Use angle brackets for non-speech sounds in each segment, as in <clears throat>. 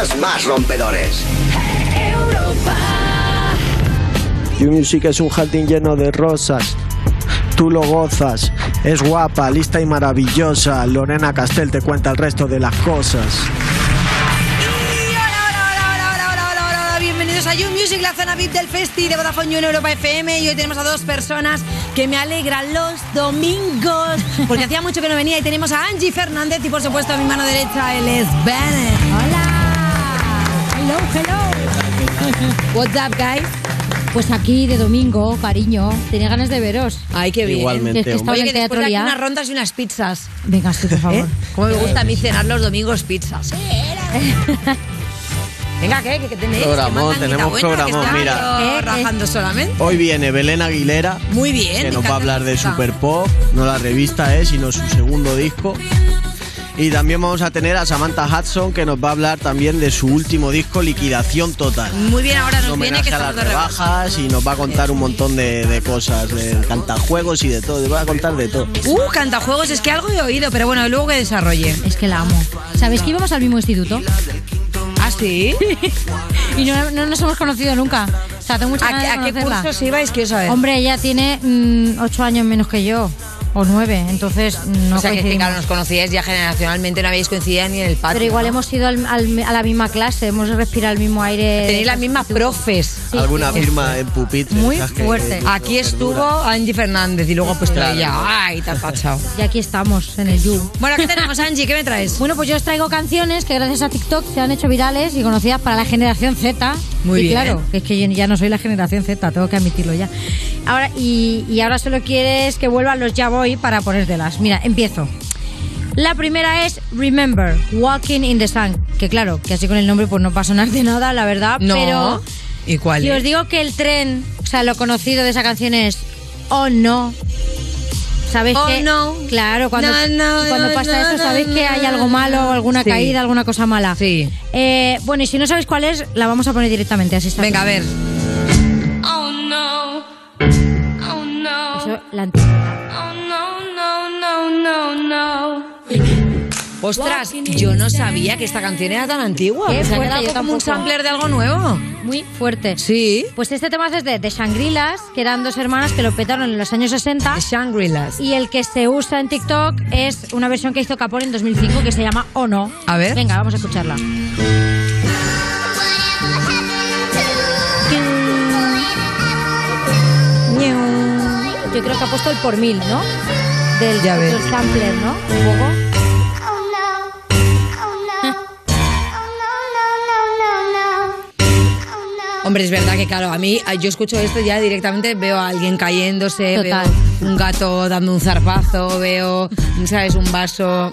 temas más rompedores. You Music es un jardín lleno de rosas. Tú lo gozas. Es guapa, lista y maravillosa. Lorena Castel te cuenta el resto de las cosas. Hola, hola, hola, hola, hola, hola, hola, hola. Bienvenidos a You Music, la zona VIP del Festi de Vodafone You en Europa FM. Y hoy tenemos a dos personas que me alegran los domingos. Porque hacía mucho que no venía y tenemos a Angie Fernández y por supuesto a mi mano derecha él es Bennett. Hola. <laughs> What's up, guys? Pues aquí de domingo, cariño. Tenía ganas de veros. Ay, qué bien. Igualmente, Es que estaba Oye, en que después de aquí ya. unas rondas y unas pizzas. Venga, sí, por favor. ¿Eh? Como me gusta a mí cenar los domingos pizzas. <laughs> Venga, ¿qué? ¿Qué tenéis? Programón, ¿Qué mandanguita tenemos buena, que programón, mira. ¿Eh? Rajando solamente. Hoy viene Belén Aguilera, Muy bien. que me nos va a encanta, hablar me de gusta. Super Pop, no la revista, eh, sino su segundo disco. Y también vamos a tener a Samantha Hudson, que nos va a hablar también de su último disco, Liquidación Total. Muy bien, ahora nos viene que a las rebajas y nos va a contar un montón de, de cosas, de cantajuegos y de todo. Va a contar de todo. Uh, cantajuegos, es que algo he oído, pero bueno, luego que desarrolle. Es que la amo. ¿Sabéis que íbamos al mismo instituto? ¿Ah, sí? <laughs> Y no, no nos hemos conocido nunca. O sea, tengo muchas ¿A, ganas de a qué cursos ibais? Quiero saber. Hombre, ella tiene mm, ocho años menos que yo. O nueve. Entonces no o sea, que, claro, nos conocíais ya generacionalmente, no habéis coincidido ni en el patio. Pero igual ¿no? hemos ido al- al- a la misma clase, hemos respirado el mismo aire. Tenéis las mismas profes. Sí, Alguna sí. firma en pupitre. Muy fuerte. Aquí estuvo Angie Fernández y luego pues Claro. ella. ¡Ay, te has tachado! <laughs> Y aquí estamos, en el You. Bueno, ¿qué tenemos, Angie? ¿Qué me traes? Bueno, pues yo os traigo canciones que gracias a TikTok se han hecho virales y conocidas para la generación Z. Muy y bien. claro, que es que yo ya no soy la generación Z, tengo que admitirlo ya. Ahora, y, y ahora solo quieres que vuelvan los ya voy para ponértelas. Mira, empiezo. La primera es Remember, Walking in the Sun. Que claro, que así con el nombre pues no va a sonar de nada, la verdad. No. Pero ¿Y cuál es? os digo que el tren, o sea, lo conocido de esa canción es Oh no. ¿Sabéis Oh, que? no. Claro, cuando, No, no, cuando pasa eso, sabéis que hay algo malo, alguna Sí. caída, alguna cosa mala. Sí. Eh, bueno, y si no sabéis cuál es, la vamos a poner directamente, así está. Venga, a ver. La no. Ostras, yo no sabía que esta canción era tan antigua. Qué fuerte, yo como un tampoco. sampler de algo nuevo. Muy fuerte. Sí. Pues este tema es de, de Shangri-Las, que eran dos hermanas que lo petaron en los años 60. De Shangri-Las. Y el que se usa en TikTok es una versión que hizo Capone en 2005 que se llama Oh No. A ver. Venga, vamos a escucharla. Yo creo que ha puesto el por mil, ¿no? Del, Ya del sampler, ¿no? Un poco. Hombre, es verdad que claro, a mí yo escucho esto y ya directamente veo a alguien cayéndose, Total. veo un gato dando un zarpazo, veo, ¿sabes? Un vaso.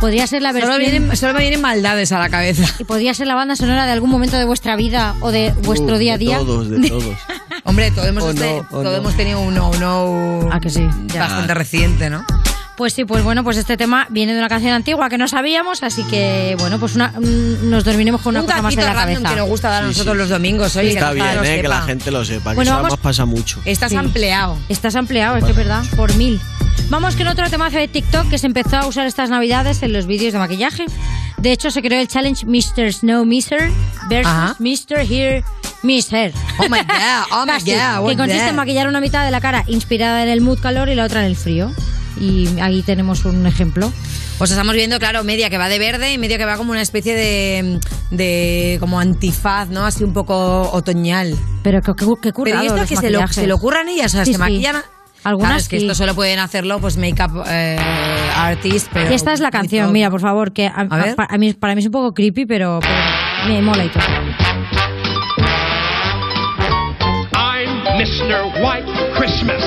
Podría ser la Solo, versión... vienen, solo me vienen maldades a la cabeza. Y podría ser la banda sonora de algún momento de vuestra vida o de vuestro Uh, día a día. De todos, de <laughs> todos. Hombre, todos hemos, este- no, todos no. hemos tenido un no, no. Ah, que sí, ya. Bastante reciente, ¿no? Pues sí, pues bueno, pues este tema viene de una canción antigua que no sabíamos, así que bueno, pues una, mm, nos dormiremos con una un cosa más de la cabeza. que nos gusta dar a Sí, nosotros sí. los domingos. Oye, Está que bien, eh, que la gente lo sepa, que Bueno, eso vamos- además pasa mucho. Estás Sí. ampliado. Estás ampliado, es que es verdad, por mil. Vamos con otro temazo de TikTok que se empezó a usar estas navidades en los vídeos de maquillaje. De hecho, se creó el challenge Mr. Snow Miser versus Ajá. Mr. Here Miss Hair. Oh my god, oh my god. que consiste that? en maquillar una mitad de la cara inspirada en el mood calor y la otra en el frío. Y ahí tenemos un ejemplo. Pues estamos viendo, claro, media que va de verde y media que va como una especie de, de como antifaz, ¿no? Así un poco otoñal. Pero qué, qué, qué Pero currado ¿y esto los que se lo, se lo ocurran ellas? O sea, Sí, se sí. maquillan... Algunas Claro, es que sí. esto solo pueden hacerlo pues make-up eh, artists, pero... Y esta es la canción, mira, por favor, que a, A ver. a- para, mí, para mí es un poco creepy, pero, pero me mola y todo. Mr. White Christmas.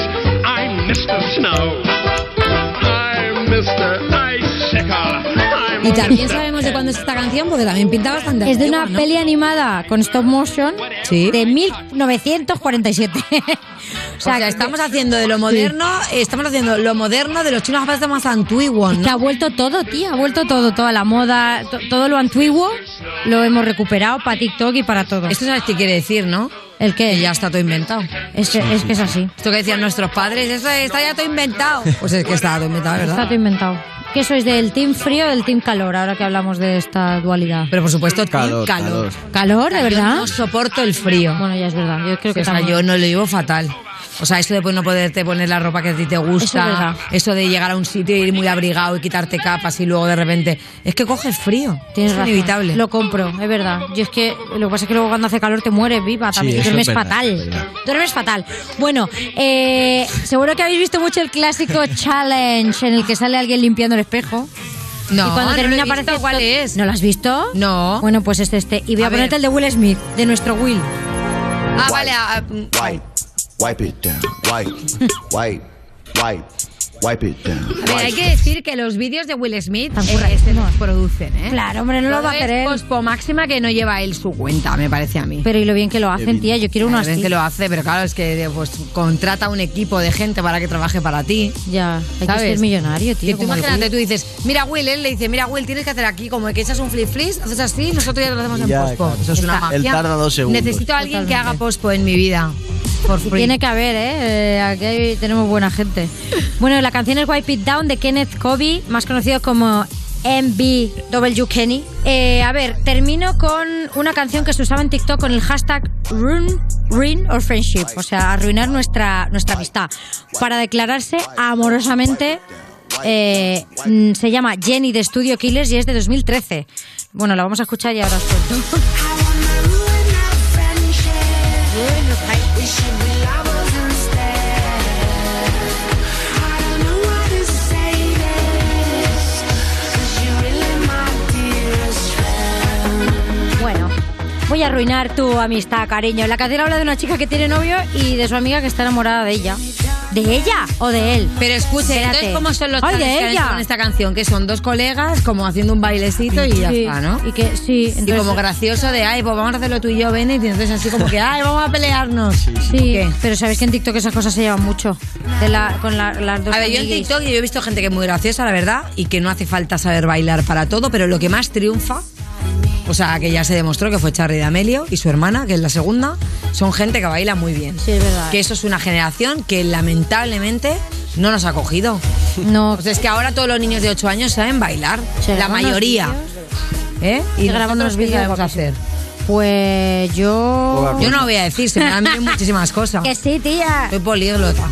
I'm Mr. Snow. I'm Mr. Y también sabemos de cuándo es esta canción porque también pinta bastante Es de antigua, una ¿no? peli animada con stop motion Sí. de 1947. <laughs> O sea, estamos haciendo de lo moderno, estamos haciendo lo moderno de los chinos japoneses más antiguos, Que ¿no? ha vuelto todo, tía, ha vuelto todo, toda la moda, to- todo lo antiguo lo hemos recuperado para TikTok y para todo. Esto sabes qué quiere decir, ¿no? ¿El qué? Que ya está todo inventado. Es que, es que es así. Esto que decían nuestros padres, eso está ya todo inventado. Pues es que está todo inventado, Está ¿verdad? todo inventado. ¿Qué sois del team frío o del team calor? Ahora que hablamos de esta dualidad. Pero por supuesto, Calor, calor. calor. ¿Calor, de Yo verdad? no soporto el frío. Bueno, ya es verdad. Yo creo que o sea, también. yo no lo llevo fatal. O sea, esto de pues, no poderte poner la ropa que a ti te gusta, eso de llegar a un sitio y ir muy abrigado y quitarte capas y luego de repente. Es que coges frío. Tienes es razón. inevitable. Lo compro, es verdad. Yo es que lo que pasa es que luego cuando hace calor te mueres viva también. eso duermes es verdad, fatal. Duermes fatal. Bueno, eh, seguro que habéis visto mucho el clásico challenge en el que sale alguien limpiando el espejo. No, y cuando no termina lo he visto. aparece ¿Cuál es? ¿No lo has visto? No. Bueno, pues es este. Y voy a, A ver. ponerte el de Will Smith, de nuestro Will. Ah, vale. ah, mm, Wipe, it down. Wipe, wipe, wipe, wipe it down. A ver, hay que decir que los vídeos de Will Smith eh, se los producen, ¿eh? Claro, hombre, no lo va a hacer es él. pospo máxima que no lleva él su cuenta, me parece a mí. Pero y lo bien que lo hacen, tía. Yo quiero uno así. que lo hace, pero claro, es que pues contrata un equipo de gente para que trabaje para ti. Ya, hay ¿Sabes? que ser millonario, Y tío. tú como el imagínate, tú dices, mira Will, él le dice, mira Will, tienes que hacer aquí como que echas un flip flis, haces así, nosotros ya lo hacemos en Ya, pospo. claro. Eso es una Está- magia. Él tarda dos segundos. Necesito a alguien que Totalmente. haga pospo en mi vida. Por free. Tiene que haber, ¿eh? Eh, Aquí tenemos buena gente. Bueno, la canción es Wipe It Down de Kenneth Kobe, más conocido como MBW Kenny. Eh, a ver, termino con una canción que se usaba en TikTok con el hashtag Ruin, ruin or Friendship, o sea, arruinar nuestra, nuestra amistad, para declararse amorosamente. eh, mm, se llama Jenny de Studio Killers y es de 2013. Bueno, la vamos a escuchar y ahora os cuento. <laughs> voy a arruinar tu amistad, cariño. La canción habla de una chica que tiene novio y de su amiga que está enamorada de ella. ¿De ella o de él? Pero escuche, Espérate. entonces, ¿cómo son los Ay, de ella. hecho con esta canción? Que son dos colegas como haciendo un bailecito y ya Sí, está, ¿no? Y que sí, Y entonces- como gracioso de, ay, pues vamos a hacerlo tú y yo, Bennett, y entonces así como que, ay, vamos a pelearnos. Sí, ¿Qué? pero sabéis que en TikTok esas cosas se llevan mucho. De la, con la- las dos A ver, yo en. TikTok yo he visto gente que es muy graciosa, la verdad, y que no hace falta saber bailar para todo, pero lo que más triunfa, o sea, que ya se demostró que fue Charlie D'Amelio y su hermana, que es la segunda, son gente que baila muy bien. Sí, es verdad. Que eso es una generación que lamentablemente no nos ha cogido. No, O sea, es que ahora todos los niños de 8 años saben bailar, Se la mayoría. ¿Eh? Y graban nosotros los qué vídeos sabemos guapísimos. hacer. pues yo... Yo no voy a decir, se me dan <laughs> muchísimas cosas. Que sí, tía. Soy políglota.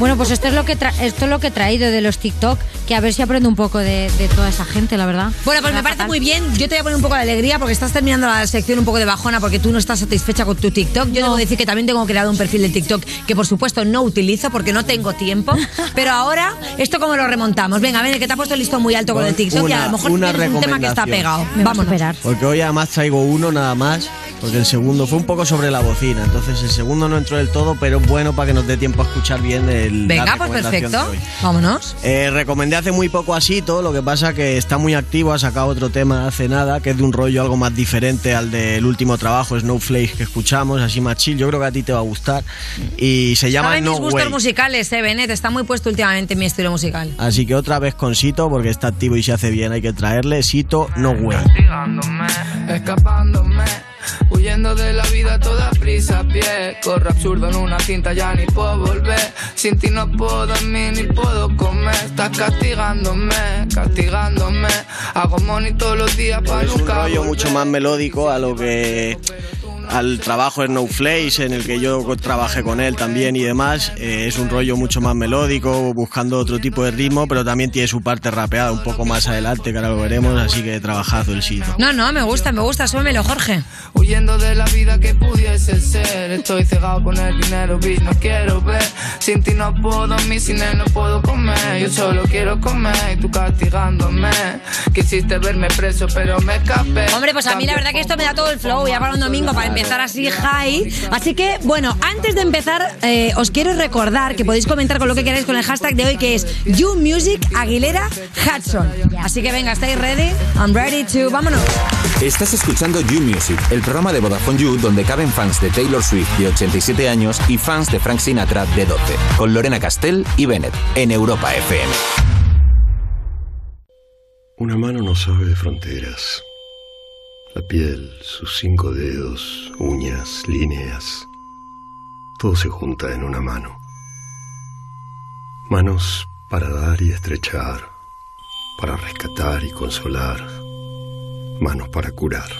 Bueno, pues esto es lo que tra- esto es lo que he traído de los TikTok, que a ver si aprendo un poco de, de toda esa gente, la verdad. Bueno, pues me parece fatal. muy bien. Yo te voy a poner un poco de alegría porque estás terminando la sección un poco de bajona porque tú no estás satisfecha con tu TikTok. Yo No. debo decir que también tengo creado un perfil de TikTok que por supuesto no utilizo porque no tengo tiempo. <laughs> Pero ahora, ¿esto cómo lo remontamos? Venga, ven, que te ha puesto el listón muy alto con el TikTok y a lo mejor tienes un tema que está pegado. Me va a superar. Porque hoy además traigo uno nada más, porque el segundo fue un poco sobre la bocina, entonces el segundo no entró del todo, pero es bueno para que nos dé tiempo a escuchar bien el. la Venga, pues recomendación perfecto. Vámonos. Eh, recomendé hace muy poco Asito, lo que pasa que está muy activo, ha sacado otro tema hace nada, que es de un rollo algo más diferente al del último trabajo, Snowflake, que escuchamos, así más chill, yo creo que a ti te va a gustar, y se llama Saben No mis gustos Way. musicales, eh, Benet. Está muy puesto últimamente en mi estilo musical. Así que otra vez con Sito, porque está activo y se hace bien, hay que traerle Sito No Way. escapándome, huyendo de la vida toda prisa a pie. Corro absurdo en una cinta, ya ni puedo volver. Sin ti no puedo dormir ni puedo comer. Estás castigándome, castigándome. Hago money todos los días para Es un nunca rollo volver. mucho más melódico a lo que al trabajo en No Flakes, en el que yo trabajé con él también y demás. Eh, es un rollo mucho más melódico, buscando otro tipo de ritmo, pero también tiene su parte rapeada un poco más adelante, que ahora lo veremos, así que trabajazo el sitio. No, no, me gusta, me gusta. Súbemelo, Jorge. Huyendo de la vida que pudiese ser. Estoy cegado con el dinero, bitch, no quiero ver. Sin ti no puedo dormir, sin él no puedo comer. Yo solo quiero comer y tú castigándome. Quisiste verme preso, pero me escapé. Hombre, pues a mí la verdad que esto me da todo el flow ya para un domingo, para empezar así high. Así que, bueno, antes de empezar, eh, os quiero recordar que podéis comentar con lo que queráis con el hashtag de hoy, que es YouMusic Aguilera Hudson. Así que venga, ¿estáis ready? I'm ready to... Vámonos. Estás escuchando You Music, el programa de Vodafone You donde caben fans de Taylor Swift de 87 años y fans de Frank Sinatra de 12, con Lorena Castell y Bennett en Europa FM. Una mano no sabe de fronteras. La piel, sus cinco dedos, uñas, líneas, todo se junta en una mano. Manos para dar y estrechar, para rescatar y consolar, manos para curar,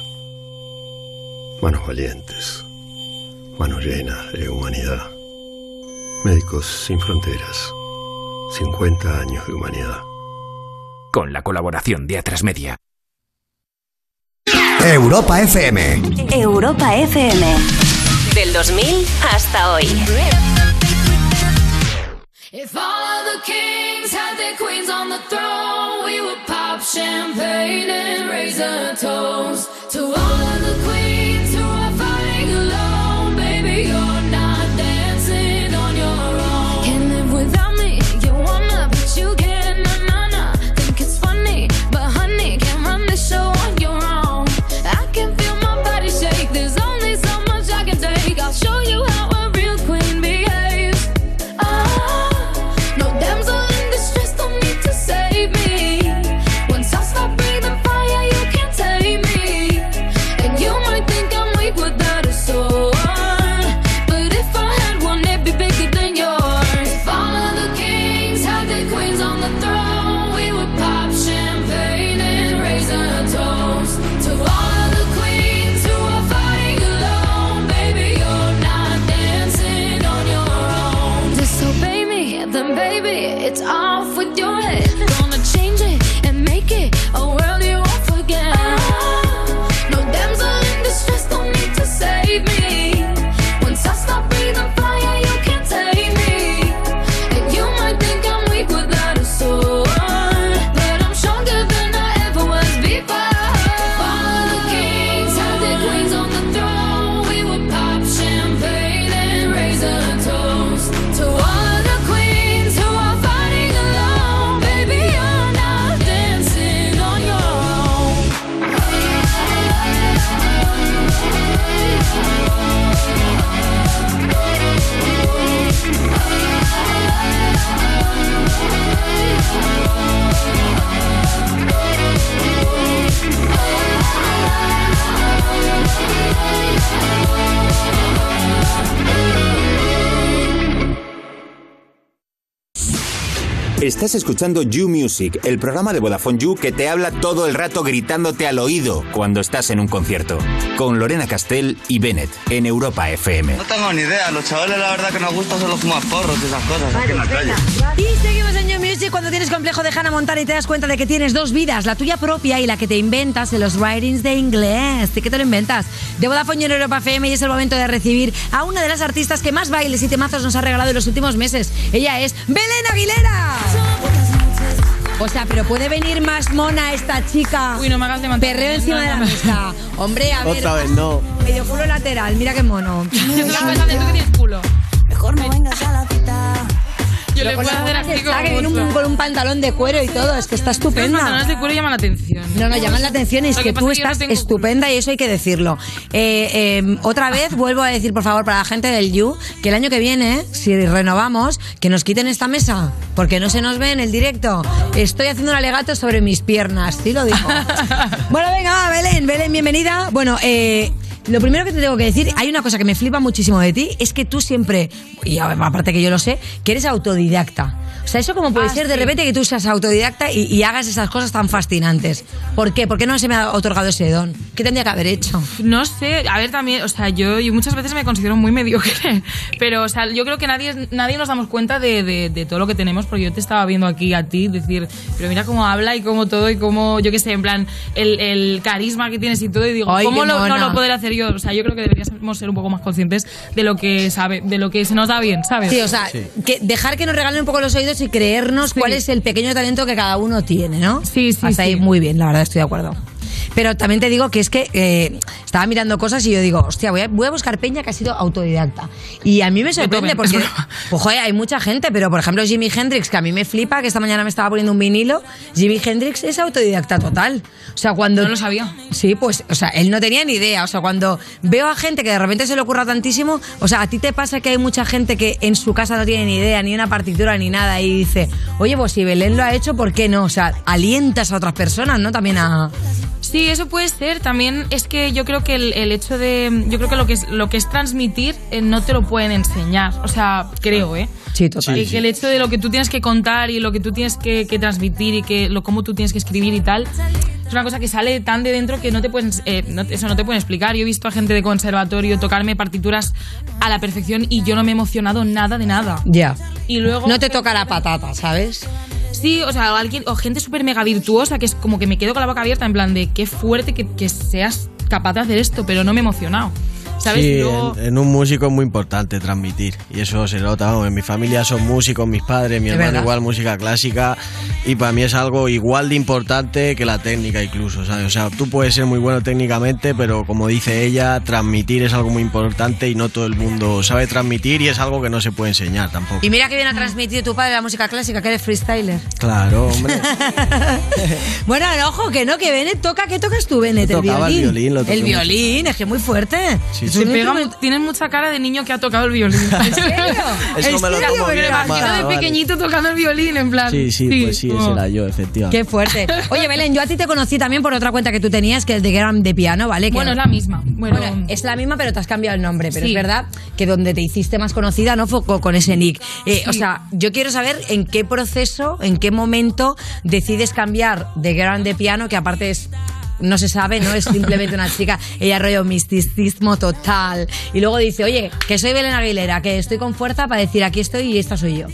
manos valientes, manos llenas de humanidad. Médicos sin fronteras, 50 años de humanidad. Con la colaboración de Atrasmedia. Europa FM. Europa FM. Del 2000 hasta hoy. If all of the kings had their queens on the throne, we would pop champagne and raise a toast to all of the queens Estás escuchando You Music, el programa de Vodafone You que te habla todo el rato gritándote al oído cuando estás en un concierto. Con Lorena Castell y Bennett en Europa FM. No tengo ni idea, los chavales la verdad que nos gusta solo fumar porros y esas cosas aquí en la calle. Music cuando tienes complejo de Hannah Montana y te das cuenta de que tienes dos vidas, la tuya propia y la que te inventas en los writings de inglés. ¿De qué te lo inventas? De Vodafone en Europa FM y es el momento de recibir a una de las artistas que más bailes y temazos nos ha regalado en los últimos meses. Ella es Belén Aguilera. O sea, pero puede venir más mona esta chica. Uy, no me hagas levantar. Perreo encima de la mesa. Hombre, a ver. Otra vez no. Medio culo lateral, mira qué mono. Es una cosa de tú que tienes culo. Mejor no vengas a la cita. Yo le Con puedo la hacer mona que así está, como que viene un- mucho. con un pantalón de cuero y todo, es que está Los estupenda. pantalones de cuero llaman la atención. No, no, llaman la atención y es Lo que, que pasa tú es que yo no estás tengo estupenda y eso hay que decirlo. Eh, eh, otra vez vuelvo a decir, por favor, para la gente del You, que el año que viene, si renovamos, que nos quiten esta mesa, porque no se nos ve en el directo. Estoy haciendo un alegato sobre mis piernas, sí lo digo. <laughs> bueno, venga, va, Belén, Belén, bienvenida. Bueno, eh, lo primero que te tengo que decir, hay una cosa que me flipa muchísimo de ti, es que tú siempre, y aparte que yo lo sé, que eres autodidacta. O sea, ¿eso cómo puede Ah, ser de sí. repente que tú seas autodidacta y, y hagas esas cosas tan fascinantes? ¿Por qué? ¿Por qué no se me ha otorgado ese don? ¿Qué tendría que haber hecho? No sé, a ver también, o sea, yo, yo muchas veces me considero muy mediocre, <laughs> pero o sea, yo creo que nadie, nadie nos damos cuenta de, de- de todo lo que tenemos, porque yo te estaba viendo aquí a ti decir, pero mira cómo habla y cómo todo y cómo, yo qué sé, en plan, el, el carisma que tienes y todo, y digo, Ay, ¿cómo lo- no lo poder hacer yo? O sea, yo creo que deberíamos ser un poco más conscientes de lo que sabe, de lo que se nos da bien, ¿sabes? Sí, o sea, que dejar que nos regalen un poco los oídos y creernos cuál es el pequeño talento que cada uno tiene, ¿no? Sí, sí, Hasta ahí muy bien, la verdad, estoy de acuerdo. Pero también te digo que es que eh, estaba mirando cosas y yo digo, hostia, voy a, voy a buscar peña que ha sido autodidacta. Y a mí me sorprende porque, <laughs> pues, joder, hay mucha gente, pero por ejemplo Jimi Hendrix, que a mí me flipa, que esta mañana me estaba poniendo un vinilo, Jimi Hendrix es autodidacta total. O sea, cuando... No lo sabía. Sí, pues, o sea, él no tenía ni idea. O sea, cuando veo a gente que de repente se le ocurra tantísimo, o sea, a ti te pasa que hay mucha gente que en su casa no tiene ni idea, ni una partitura, ni nada, y dice, oye, pues si Belén lo ha hecho, ¿por qué no? O sea, alientas a otras personas, ¿no? También a... Sí, eso puede ser. También es que yo creo que el, el hecho de. Yo creo que lo que es, lo que es transmitir eh, no te lo pueden enseñar. O sea, creo, ¿eh? Sí, total. Y que el hecho de lo que tú tienes que contar y lo que tú tienes que, que transmitir y que lo cómo tú tienes que escribir y tal. Es una cosa que sale tan de dentro que no te pueden, eh, no- eso no te pueden explicar. Yo he visto a gente de conservatorio tocarme partituras a la perfección y yo no me he emocionado nada de nada. Ya. Y luego No te toca la patata, ¿sabes? Sí, o sea, alguien, o gente súper mega virtuosa que es como que me quedo con la boca abierta en plan de qué fuerte que, que seas capaz de hacer esto, pero no me he emocionado. ¿Sabes? Sí, en, en un músico es muy importante transmitir y eso se nota. vamos, en mi familia son músicos, mis padres, mi hermano verdad. igual música clásica y para mí es algo igual de importante que la técnica incluso, ¿sabes? O sea, tú puedes ser muy bueno técnicamente, pero como dice ella, transmitir es algo muy importante y no todo el mundo sabe transmitir y es algo que no se puede enseñar tampoco. Y mira que viene a transmitir tu padre la música clásica, que eres freestyler. Claro, hombre. <laughs> Bueno, no, ojo, que no, que Bennett toca. ¿Qué tocas tú, Bennett? Yo el violín, El violín, es que es muy fuerte. Sí, Se pega mucha cara de niño que ha tocado el violín. <laughs> ¿En serio? <laughs> Eso me lo Pero bien, imagino de vale. pequeñito tocando el violín, en plan. Sí, sí, pues sí, ese como- era yo, efectivamente. Qué fuerte. Oye, Belén, yo a ti te conocí también por otra cuenta que tú tenías, que es de Gram de Piano, ¿vale? Que- Bueno, es la misma. Bueno, Bueno, es la misma, pero te has cambiado el nombre. Pero Sí. es verdad que donde te hiciste más conocida no fue co- con ese nick. Eh, O sea, yo quiero saber en qué proceso, en qué momento decides cambiar de Gram de Piano, que aparte es. No se sabe, no es simplemente una chica, ella rollo misticismo total. Y luego dice, oye, que soy Belén Aguilera, que estoy con fuerza para decir aquí estoy y esta soy yo.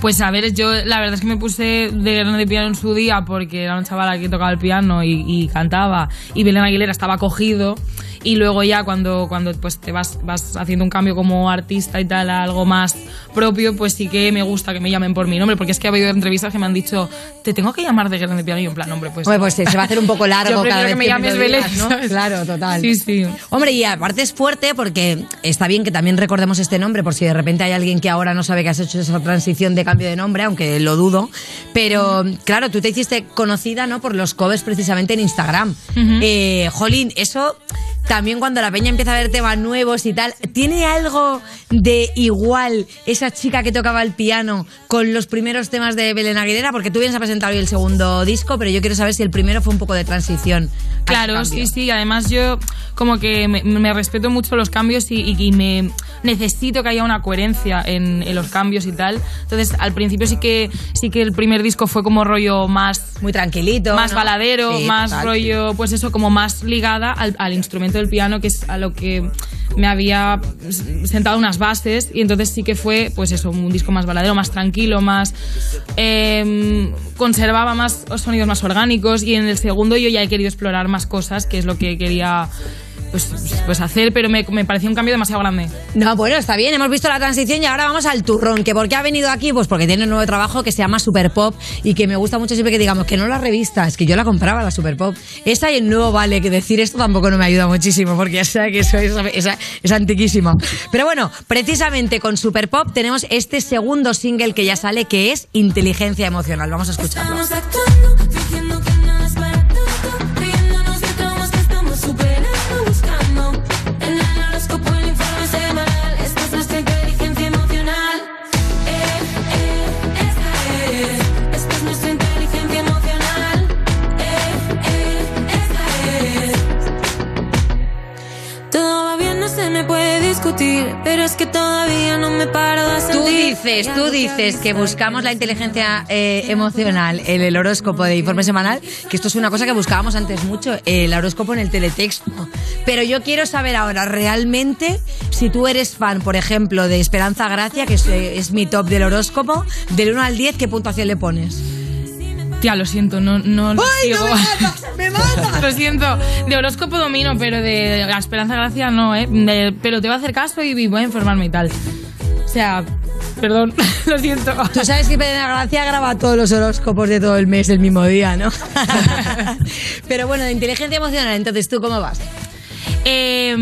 Pues a ver, yo la verdad es que me puse de grande piano en su día porque era una chavala que tocaba el piano y, y cantaba y Belén Aguilera estaba cogido y luego ya cuando, cuando pues te vas, vas haciendo un cambio como artista y tal a algo más propio, pues sí que me gusta que me llamen por mi nombre porque es que ha habido entrevistas que me han dicho te tengo que llamar de grande piano y yo en plan, hombre, pues... Hombre, pues se va a hacer un poco <laughs> largo Yo cada vez que me me llames lo Belén, ¿no? Claro, total. Sí, sí. Hombre, y aparte es fuerte porque está bien que también recordemos este nombre, por si de repente hay alguien que ahora no sabe que has hecho esa transición de cambio de nombre, aunque lo dudo. Pero claro, tú te hiciste conocida ¿no? por los covers precisamente en Instagram. Eh, Jolín, eso también cuando la peña empieza a ver temas nuevos y tal, ¿tiene algo de igual esa chica que tocaba el piano con los primeros temas de Belén Aguilera? Porque tú vienes a presentar hoy el segundo disco, pero yo quiero saber si el primero fue un poco de transición. Claro, sí, sí. Además, yo como que me, me respeto mucho los cambios y, y- y me necesito que haya una coherencia en, en los cambios y tal. Entonces, al principio sí que sí que el primer disco fue como rollo más muy tranquilito, más ¿no? baladero, Sí, más total. rollo, pues eso, como más ligada al, al instrumento del piano, que es a lo que me había sentado unas bases. Y entonces sí que fue, pues eso, un disco más baladero, más tranquilo, más eh, conservaba más sonidos más orgánicos. Y en el segundo yo ya he querido explorar más cosas, que es lo que quería pues, pues hacer, pero me, me pareció un cambio demasiado grande. No, bueno, está bien, hemos visto la transición y ahora vamos al turrón. ¿Que ¿Por qué ha venido aquí? Pues porque tiene un nuevo trabajo que se llama Super Pop y que me gusta mucho siempre que digamos que no la revista, es que yo la compraba, la Super Pop. Esa y el nuevo Vale, que decir esto tampoco no me ayuda muchísimo porque ya sabe que eso es, es- es antiquísimo. Pero bueno, precisamente con Super Pop tenemos este segundo single que ya sale que es Inteligencia Emocional. Vamos a escucharlo. Que todavía no me paro de sentir. Tú dices, tú dices que buscamos la inteligencia eh, emocional en el horóscopo de informe semanal, que esto es una cosa que buscábamos antes mucho, el horóscopo en el teletexto. Pero yo quiero saber ahora realmente si tú eres fan, por ejemplo, de Esperanza Gracia, que es, eh, es mi top del horóscopo, del 1 al 10, ¿qué puntuación le pones? Tía, lo siento, no, no lo ¡Ay, no me matas! ¡Me matas! <laughs> lo siento. De horóscopo domino, pero de la Esperanza Gracia no, ¿eh? De- pero te voy a hacer caso y voy a informarme y tal. O sea, perdón, <laughs> lo siento. Tú sabes que Pedro Gracia graba todos los horóscopos de todo el mes el mismo día, ¿no? <laughs> Pero bueno, de inteligencia emocional, entonces, ¿tú cómo vas? Eh,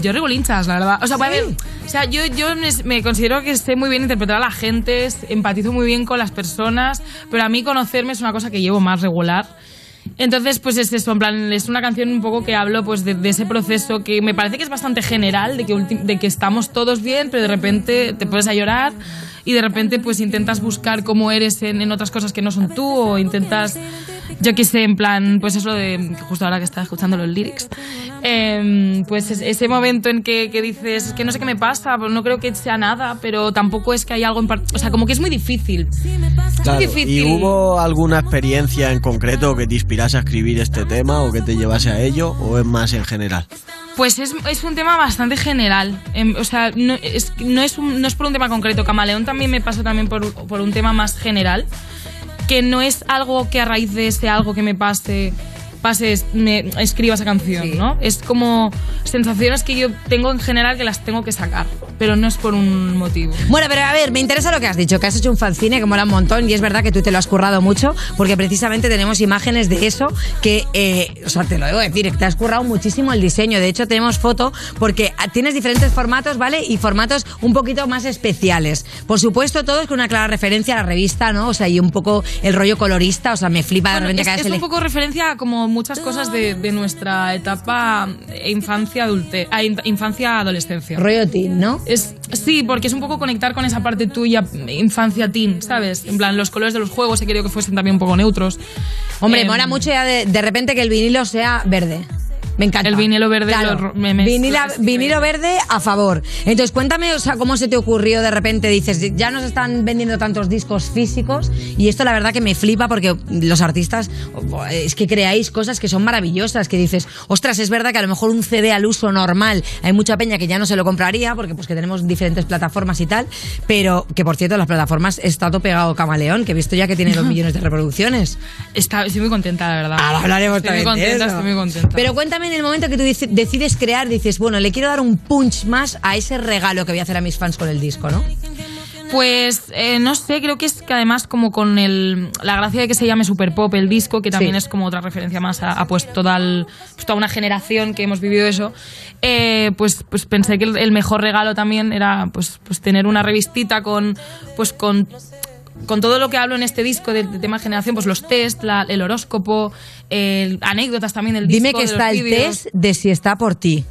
yo regulinchas, la verdad. O sea, a ver, o sea, yo, yo me, me considero que sé muy bien interpretar a la gente, empatizo muy bien con las personas, pero a mí conocerme es una cosa que llevo más regular. Entonces, pues es eso, en plan, es una canción un poco que hablo pues de, de ese proceso que me parece que es bastante general, de que, de que estamos todos bien, pero de repente te puedes a llorar y de repente pues intentas buscar cómo eres en, en otras cosas que no son tú o intentas yo qué sé, en plan, pues eso de, justo ahora que estaba escuchando los lyrics, em, pues es- ese momento en que, que dices, es que no sé qué me pasa, pues no creo que sea nada, pero tampoco es que hay algo en par- o sea, como que es muy difícil. Claro, es difícil. ¿Y hubo alguna experiencia en concreto que te inspirase a escribir este tema o que te llevase a ello o es más en general? Pues es, es un tema bastante general. Em, o sea, no es, no, es un- no es por un tema concreto. Camaleón también me pasó también por, por un tema más general. Que no es algo que a raíz de ese algo que me pase, pases, me escriba esa canción, ¿no? Es como sensaciones que yo tengo en general que las tengo que sacar. Pero no es por un motivo. Bueno, pero a ver, me interesa lo que has dicho, que has hecho un fanzine que mola un montón y es verdad que tú te lo has currado mucho porque precisamente tenemos imágenes de eso que, eh, o sea, te lo debo decir, que te has currado muchísimo el diseño. De hecho, tenemos foto porque tienes diferentes formatos, ¿vale? Y formatos un poquito más especiales. Por supuesto, todos con una clara referencia a la revista, ¿no? O sea, y un poco el rollo colorista, o sea, me flipa de Bueno, repente es, hayas es un poco referencia como muchas cosas de, de nuestra etapa eh, infancia adulte, a in- infancia adolescencia. Rollo teen, ¿no? Es, sí, porque es un poco conectar con esa parte tuya, infancia teen, ¿sabes? En plan, los colores de los juegos he querido que fuesen también un poco neutros. Hombre, Em, mola mucho ya de, de repente que el vinilo sea verde. Me encanta. El vinilo verde Claro. vinilo verde a favor. Entonces, cuéntame, o sea, cómo se te ocurrió de repente, dices, ya nos están vendiendo tantos discos físicos y esto la verdad que me flipa porque los artistas es que creáis cosas que son maravillosas, que dices, ostras, es verdad que a lo mejor un CD al uso normal, hay mucha peña que ya no se lo compraría porque pues que tenemos diferentes plataformas y tal, pero que por cierto las plataformas está todo pegado Camaleón, que he visto ya que tiene dos <laughs> millones de reproducciones. Está, estoy muy contenta, la verdad. Ahora hablaremos estoy muy también de contenta, eso. estoy muy contenta. Pero cuéntame en el momento que tú decides crear, dices, bueno, le quiero dar un punch más a ese regalo que voy a hacer a mis fans con el disco, ¿no? Pues eh, no sé, creo que es que además como con el, la gracia de que se llame Super Pop el disco, que también Sí. es como otra referencia más a, a, pues toda, el- pues, toda una generación que hemos vivido eso, eh, pues, pues pensé que el, el mejor regalo también era pues, pues tener una revistita con pues con con todo lo que hablo en este disco de, de tema generación, pues los test, la- el horóscopo, el- anécdotas también del disco. Dime que de está el vídeos. test de si está por ti.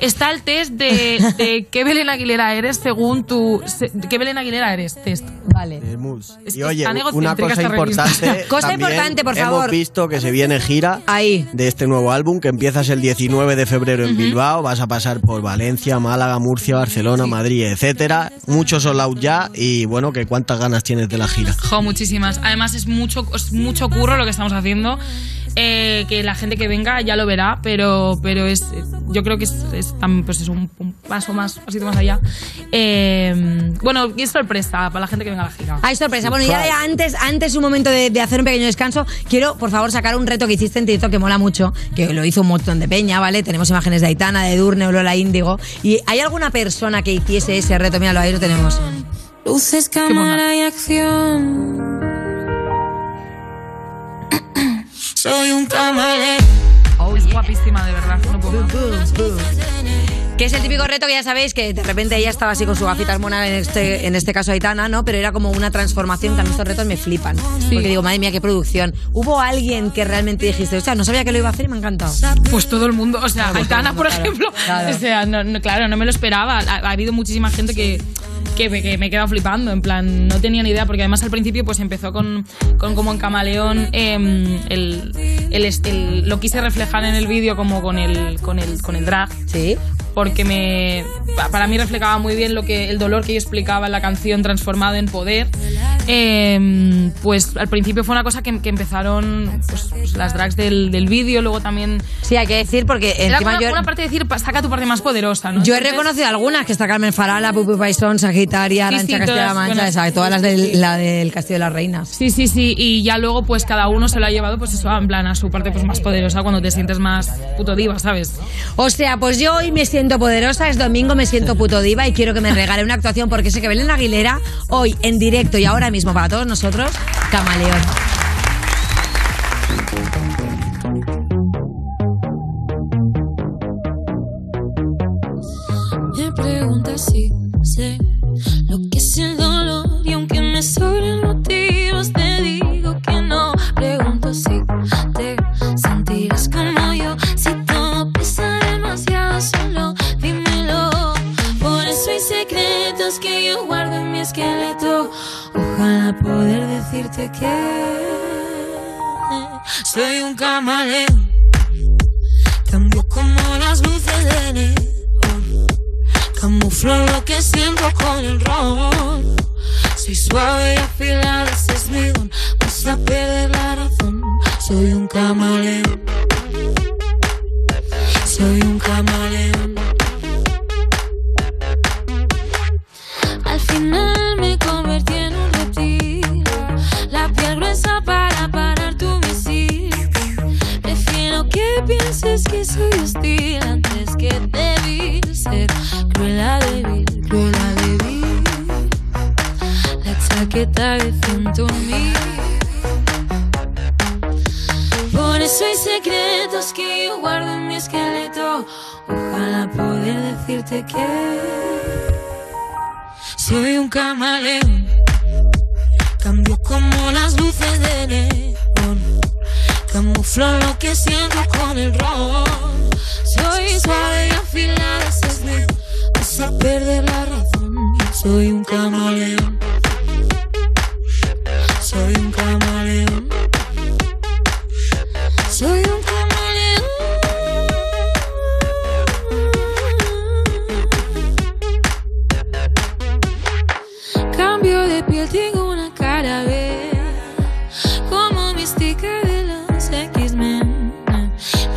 Está el test de, de <laughs> qué Belén Aguilera eres según tu... se- ¿Qué Belén Aguilera eres? Test. Vale. Es Y oye, una cosa importante. <laughs> Cosa también importante, por Hemos favor. visto que se viene gira Ahí. de este nuevo álbum que empiezas el 19 de febrero en. Bilbao. Vas a pasar por Valencia, Málaga, Murcia, Barcelona, Madrid, etcétera. Muchos sold out ya y bueno, que cuántas ganas tienes de la gira. Jo, muchísimas. Además es mucho, es mucho curro lo que estamos haciendo. Eh, que la gente que venga ya lo verá, pero, pero es, yo creo que es, es pues es un, un paso más, un pasito más allá. Eh, bueno, y es sorpresa para la gente que venga a la gira. Hay sorpresa. Bueno, ya antes, antes un momento de, de hacer un pequeño descanso, quiero, por favor, sacar un reto que hiciste en TikTok que mola mucho, que lo hizo un montón de peña, ¿vale? Tenemos imágenes de Aitana, de Durne, Lola Índigo. ¿Y hay alguna persona que hiciese ese reto? Míralo, ahí lo tenemos. Luces, cámara y acción. Soy un camaleón. Oh, es guapísima, de verdad. No puedo. Que es el típico reto que ya sabéis que de repente ella estaba así con su gafita mona, en este, en este caso Aitana, ¿no? Pero era como una transformación que a mí estos retos me flipan. Porque digo, madre mía, qué producción. ¿Hubo alguien que realmente dijiste, o sea, no sabía que lo iba a hacer y me ha encantado? Pues todo el mundo, o sea, Claro, Aitana, por claro, ejemplo. <laughs> claro. O sea, no, no, claro, no me lo esperaba. Ha, ha habido muchísima gente que, que, me, que me he quedado flipando. En plan, no tenía ni idea, porque además al principio pues empezó con, con como en Camaleón. em, el, el, est- el- lo quise reflejar en el vídeo como con el, con el, con el drag. Sí. Porque me, pa- para mí reflejaba muy bien lo que, el dolor que yo explicaba en la canción transformado en poder. Em, pues al principio fue una cosa que, que empezaron pues, pues, las drags del, del vídeo, luego también Sí, hay que decir porque era encima una, yo... una parte de decir, saca tu parte más poderosa, ¿no? Yo he Entonces, reconocido algunas, que está Carmen Farala, Pupi Paisón, Sagitaria, Sí, Arancha sí, Castilla-La Mancha, esa, todas las del, la del Castillo de las Reinas. Sí, sí, sí, y ya luego pues cada uno se lo ha llevado pues eso, en plan a su parte pues más poderosa cuando te sientes más puto diva, ¿sabes? O sea, pues yo hoy me siento poderosa, es domingo, me siento puto diva y quiero que me regale una actuación porque sé que Belén Aguilera, hoy en directo y ahora mismo para todos nosotros, Camaleón. Me preguntas si de piel, tengo una cara B. Como mística de los X-Men.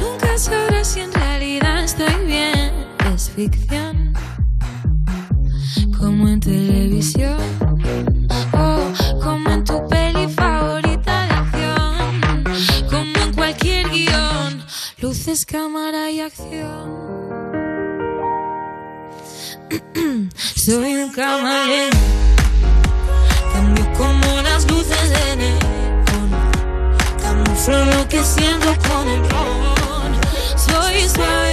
Nunca sabrás si en realidad estoy bien. Es ficción. Como en televisión. O como en tu peli favorita de acción. Como en cualquier guion. Luces, cámara y acción. <clears throat> Soy un camaleón. De neón. Camuflo lo que siento con el ron. Soy suave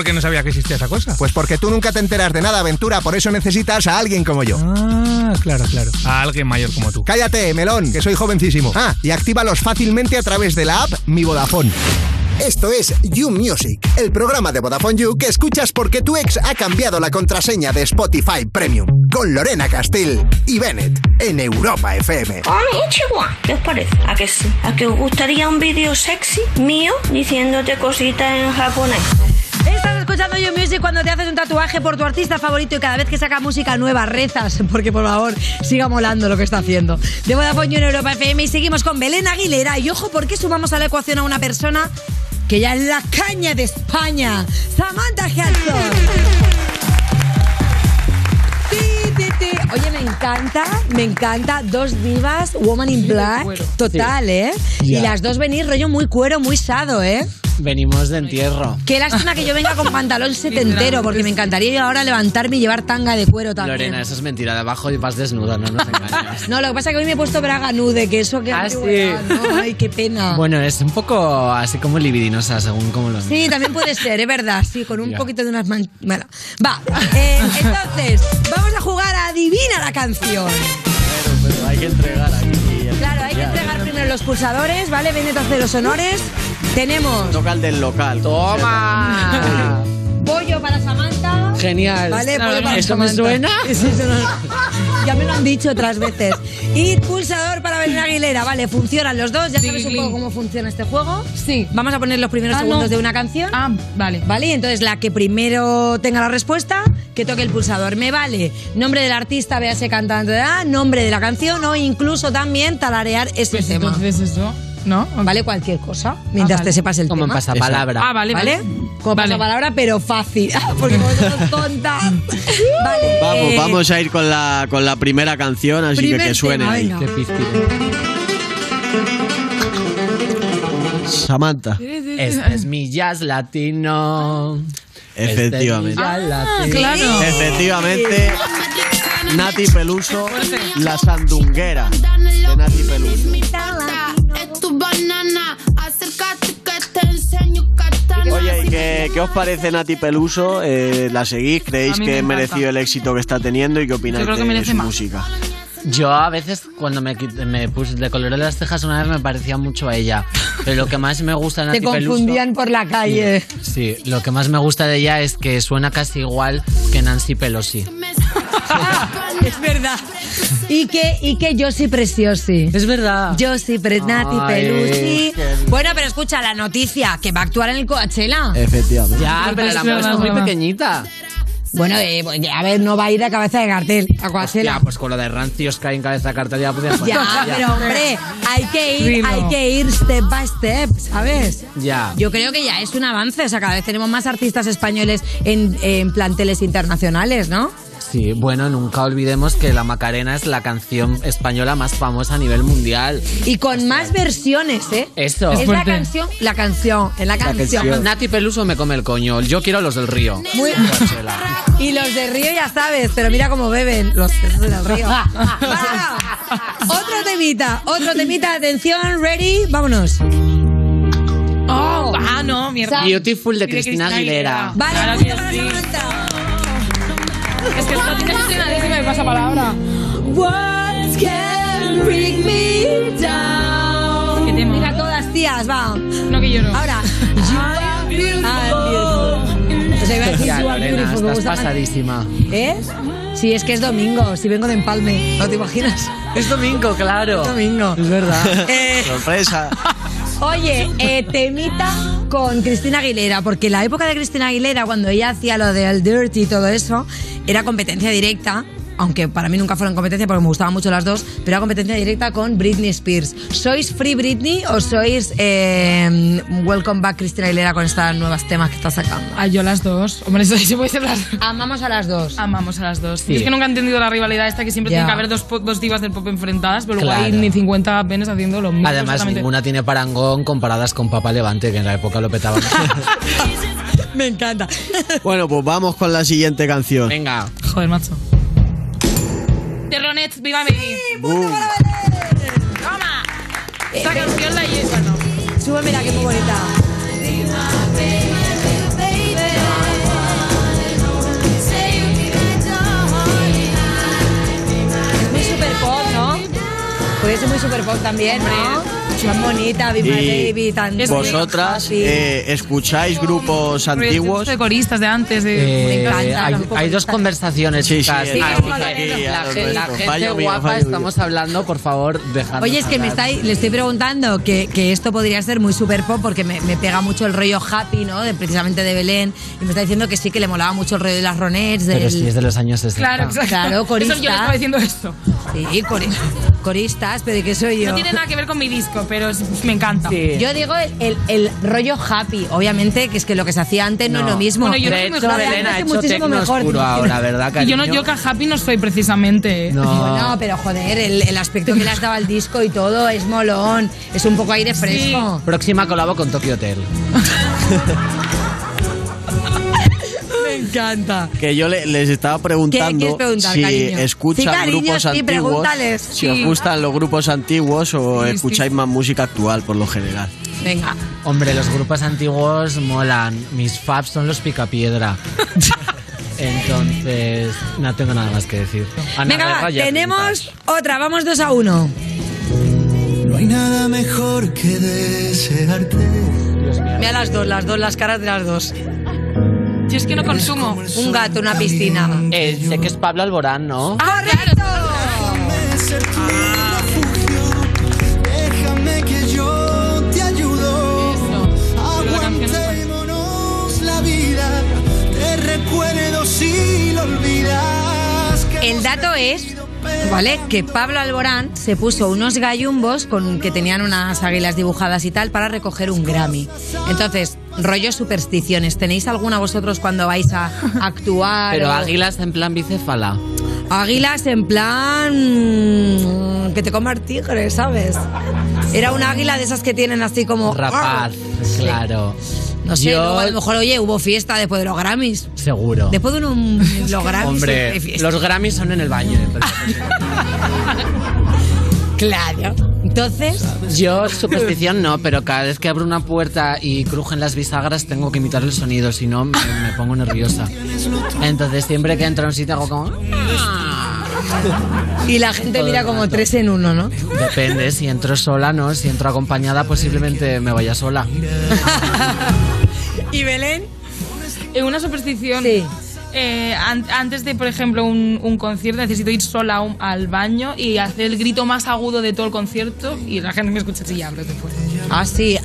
por qué no sabía que existía esa cosa? Pues porque tú nunca te enteras de nada, aventura, por eso necesitas a alguien como yo. Ah, claro, claro. A alguien mayor como tú. Cállate, melón, que soy jovencísimo. Ah, y actívalos fácilmente a través de la app Mi Vodafone. Esto es You Music, el programa de Vodafone You que escuchas porque tu ex ha cambiado la contraseña de Spotify Premium. Con Lorena Castell y Bennett en Europa FM. Konnichiwa. ¿Qué os parece? ¿A que sí? ¿A que os gustaría un vídeo sexy mío diciéndote cositas en japonés? Estás escuchando You Music cuando te haces un tatuaje por tu artista favorito y cada vez que saca música nueva rezas <laughs> porque por favor siga molando lo que está haciendo. De Vodafone You en Europa FM y seguimos con Belén Aguilera. Y ojo, ¿por qué sumamos a la ecuación a una persona que ya es la caña de España? Samantha Hudson. Oye, me encanta, me encanta. Dos divas, Woman in Black. Total, ¿eh? Y las dos venís rollo muy cuero, muy sado, ¿eh? Venimos de entierro. Qué lástima que yo venga con pantalón setentero, porque me encantaría yo ahora levantarme y llevar tanga de cuero también. Lorena, eso es mentira. De abajo vas desnuda, no nos engañes. <laughs> No, lo que pasa es que hoy me he puesto braga nude, que eso que Ah, sí. ¿no? Ay, qué pena. bueno, es un poco así como libidinosa, según como lo Sí, también puede ser, es verdad, sí, con un Ya. poquito de unas man... Bueno, va. eh, entonces, vamos a jugar a Adivina la canción. Pero hay que entregar aquí. Claro, hay que entregar primero los pulsadores, ¿vale? Bennett hace los honores. Tenemos Toca el del local. ¡Toma! pollo para Samantha. Genial. Vale, pollo para ¿Eso me Samantha. suena? <laughs> Sí, eso no- Ya me lo han dicho otras veces. Y pulsador para Belén Aguilera. Vale, funcionan los dos. Ya sabes un poco cómo funciona este juego. Sí. Vamos a poner los primeros Ah, segundos no. de una canción. Ah, vale. Vale, y entonces la que primero tenga la respuesta, que toque el pulsador. Me vale nombre del artista, véase cantante, ah, nombre de la canción o incluso también tararear ese Pues tema. entonces eso. ¿No? Vale cualquier cosa, mientras Ah, te vale. sepas el Como en tema. pasapalabra. Ah, vale, ¿Vale? vale. Como Vale. pasapalabra, pero fácil. <laughs> Porque como somos <laughs> tontas. Vale. Vamos, eh, vamos a ir con la, con la primera canción, así que Primer que suene tema, ahí. Samantha. Este es mi jazz latino. Efectivamente. Este es mi jazz latino. claro. Efectivamente, Nati Peluso, la sandunguera de Nati Peluso. Es tu banana, acércate que te enseño katana. Oye, ¿y qué, qué os parece Nati Peluso? Eh, ¿La seguís? ¿Creéis que encanta. merecido el éxito que está teniendo y qué opináis Yo creo que de merece su más. música? Yo a veces cuando me, quit- me puse de color de las cejas una vez me parecía mucho a ella. Pero lo que más me gusta de Te Nati Peluso... confundían por la calle. Sí, lo que más me gusta de ella es que suena casi igual que Nancy Pelosi. <laughs> Es verdad. Y que, y que yo sí preciosi. Es verdad. Yo sí, Nati Pelusi. Bueno, pero escucha la noticia, que va a actuar en el Coachella. Efectivamente. Ya, pero la muestra es muy pequeñita. Bueno, eh, a ver, no va a ir a cabeza de cartel a Coachella. Ya, pues con lo de rancios que hay en cabeza de cartel ya podías. Ya, pero hombre, hay que ir, hay que ir step by step, ¿sabes? Ya. Yo creo que ya es un avance, o sea, cada vez tenemos más artistas españoles en, en planteles internacionales, ¿no? Sí, bueno, nunca olvidemos que La Macarena es la canción española más famosa a nivel mundial. Y con más versiones, ¿eh? Eso. Es la fuerte. canción, la canción, es la canción. Nati Peluso me come el coño. Yo quiero los del río. Muy-. <laughs> Y los de Río ya sabes, pero mira cómo beben los del río. <laughs> Bueno, otro temita, otro temita, atención, ready, vámonos. Oh, ah, no, mierda. Beautiful de Y Cristina Aguilera. Vale, Claro Es que esto tiene estrenadísima de pasapalabra. Words can bring me down. ¿Qué tema? Mira todas, tías, va. No que lloro. Ahora, <laughs> you are beautiful. I'm beautiful. O sea, iba a decir Ya, you are Lorena, beautiful, me estás gusta más. pasadísima. ¿Eh? Sí, es que es domingo, si vengo de empalme, ¿no te imaginas? Es domingo, claro. Es domingo. Es verdad. <laughs> Eh, Sorpresa. Oye, eh, temita con Cristina Aguilera, porque la época de Cristina Aguilera, cuando ella hacía lo del dirty y todo eso, era competencia directa. Aunque para mí nunca fueron competencia porque me gustaban mucho las dos, pero era competencia directa con Britney Spears. ¿Sois Free Britney o sois eh, Welcome Back Cristina Aguilera con estas nuevas temas que está sacando? Ah, yo las dos. Hombre, eso sí puede ser las Amamos a las dos. Amamos a las dos. Sí. Yo es que nunca he entendido la rivalidad esta que siempre Ya. tiene que haber dos, dos divas del pop enfrentadas, pero luego hay ni 50 penes haciendo lo mismo. Además, ninguna tiene parangón comparadas con Papa Levante, que en la época lo petaban. <laughs> <laughs> Me encanta. Bueno, pues vamos con la siguiente canción. Venga. Joder, macho. The Ronettes, viva Baby. Boom. ¡Toma! Esta canción la llevo. Bueno, Súbemela, que es muy bonita. Es muy super pop, ¿no? Puede ser muy super pop también, ¿no? Tan bonita, Be My Y Baby, tan... vosotras eh, escucháis grupos antiguos. de coristas de antes. De... Eh, encanta, hay, hay dos conversaciones, Sí, sí, chicas. sí, aquí, aquí, la, gente Fallo guapa fallo mío. estamos hablando, por favor, dejadnos Oye, es que me hablar. está, le estoy preguntando que, que esto podría ser muy super pop porque me, me pega mucho el rollo happy, ¿no? De, precisamente de Belén. Y me está diciendo que sí, que le molaba mucho el rollo de las Ronettes. Pero del- si es de los años 60. Claro, exacto. Claro, Eso coristas. yo le estaba diciendo esto. Sí, cori- coristas, pero ¿y qué soy yo? No tiene nada que ver con mi disco, pero es- me encanta. Sí. Yo digo el, el- el rollo happy, obviamente, que es que lo que se hacía antes no, es lo mismo. Bueno, yo de no hecho, muy Belén ha hace hecho muchísimo tecno mejor, oscuro ahora, ¿verdad, Y <laughs> cariño? yo no, yo que happy no soy precisamente. No. Bueno, pero joder, el, el aspecto que le has dado al disco y todo es molón, es un poco aire fresco. Próxima colabo con Tokyo Hotel. <laughs> Encanta. Que yo le- les estaba preguntando si cariño? escuchan Sí, cariño, grupos sí, antiguos, si Sí. os gustan los grupos antiguos o Sí, sí. escucháis más música actual por lo general. Venga. Hombre, los grupos antiguos molan. Mis faps son los Picapiedra. <laughs> Entonces, no tengo nada más que decir. Ana Venga, va, Guerra, ya tenemos otra, vamos dos a uno. No hay nada mejor que desearte. Mira las dos, las dos, las caras de las dos. Yo es que no consumo. Un gato, una piscina. Eh, sé que es Pablo Alborán, ¿no? ¡Ah, claro! ser tu refugio. Déjame que yo te ayudo. Pero la canción es buena. Aguantémonos la vida. Te recuerdo si lo olvidas. que El dato es ¿Vale? Que Pablo Alborán se puso unos gallumbos con que tenían unas águilas dibujadas y tal para recoger un Grammy. Entonces, rollo supersticiones. ¿Tenéis alguna vosotros cuando vais a <laughs> actuar? Pero o- águilas en plan bicéfala. Águilas en plan mm, que te coma el tigre, ¿sabes? Era una águila de esas que tienen así como Rapaz, <laughs> Sí. claro. No sé, Yo- luego a lo mejor, oye, hubo fiesta después de los Grammys. Seguro. Después de un, <laughs> los Grammys Hombre, los Grammys son en el baño. ¿eh? Claro. Entonces, Yo superstición no, pero cada vez que abro una puerta y crujen las bisagras tengo que imitar el sonido, si no me, me pongo nerviosa. Entonces siempre que entro a un sitio hago como... y la gente Todo mira como tres en uno, ¿no? Depende, si entro sola, no. Si entro acompañada, posiblemente me vaya sola. <laughs> ¿Y Belén? Una superstición. Eh, an- antes de, por ejemplo, un, un concierto, necesito ir sola un- al baño y hacer el grito más agudo de todo el concierto y la gente me escucha así hablo después. Ah, sí.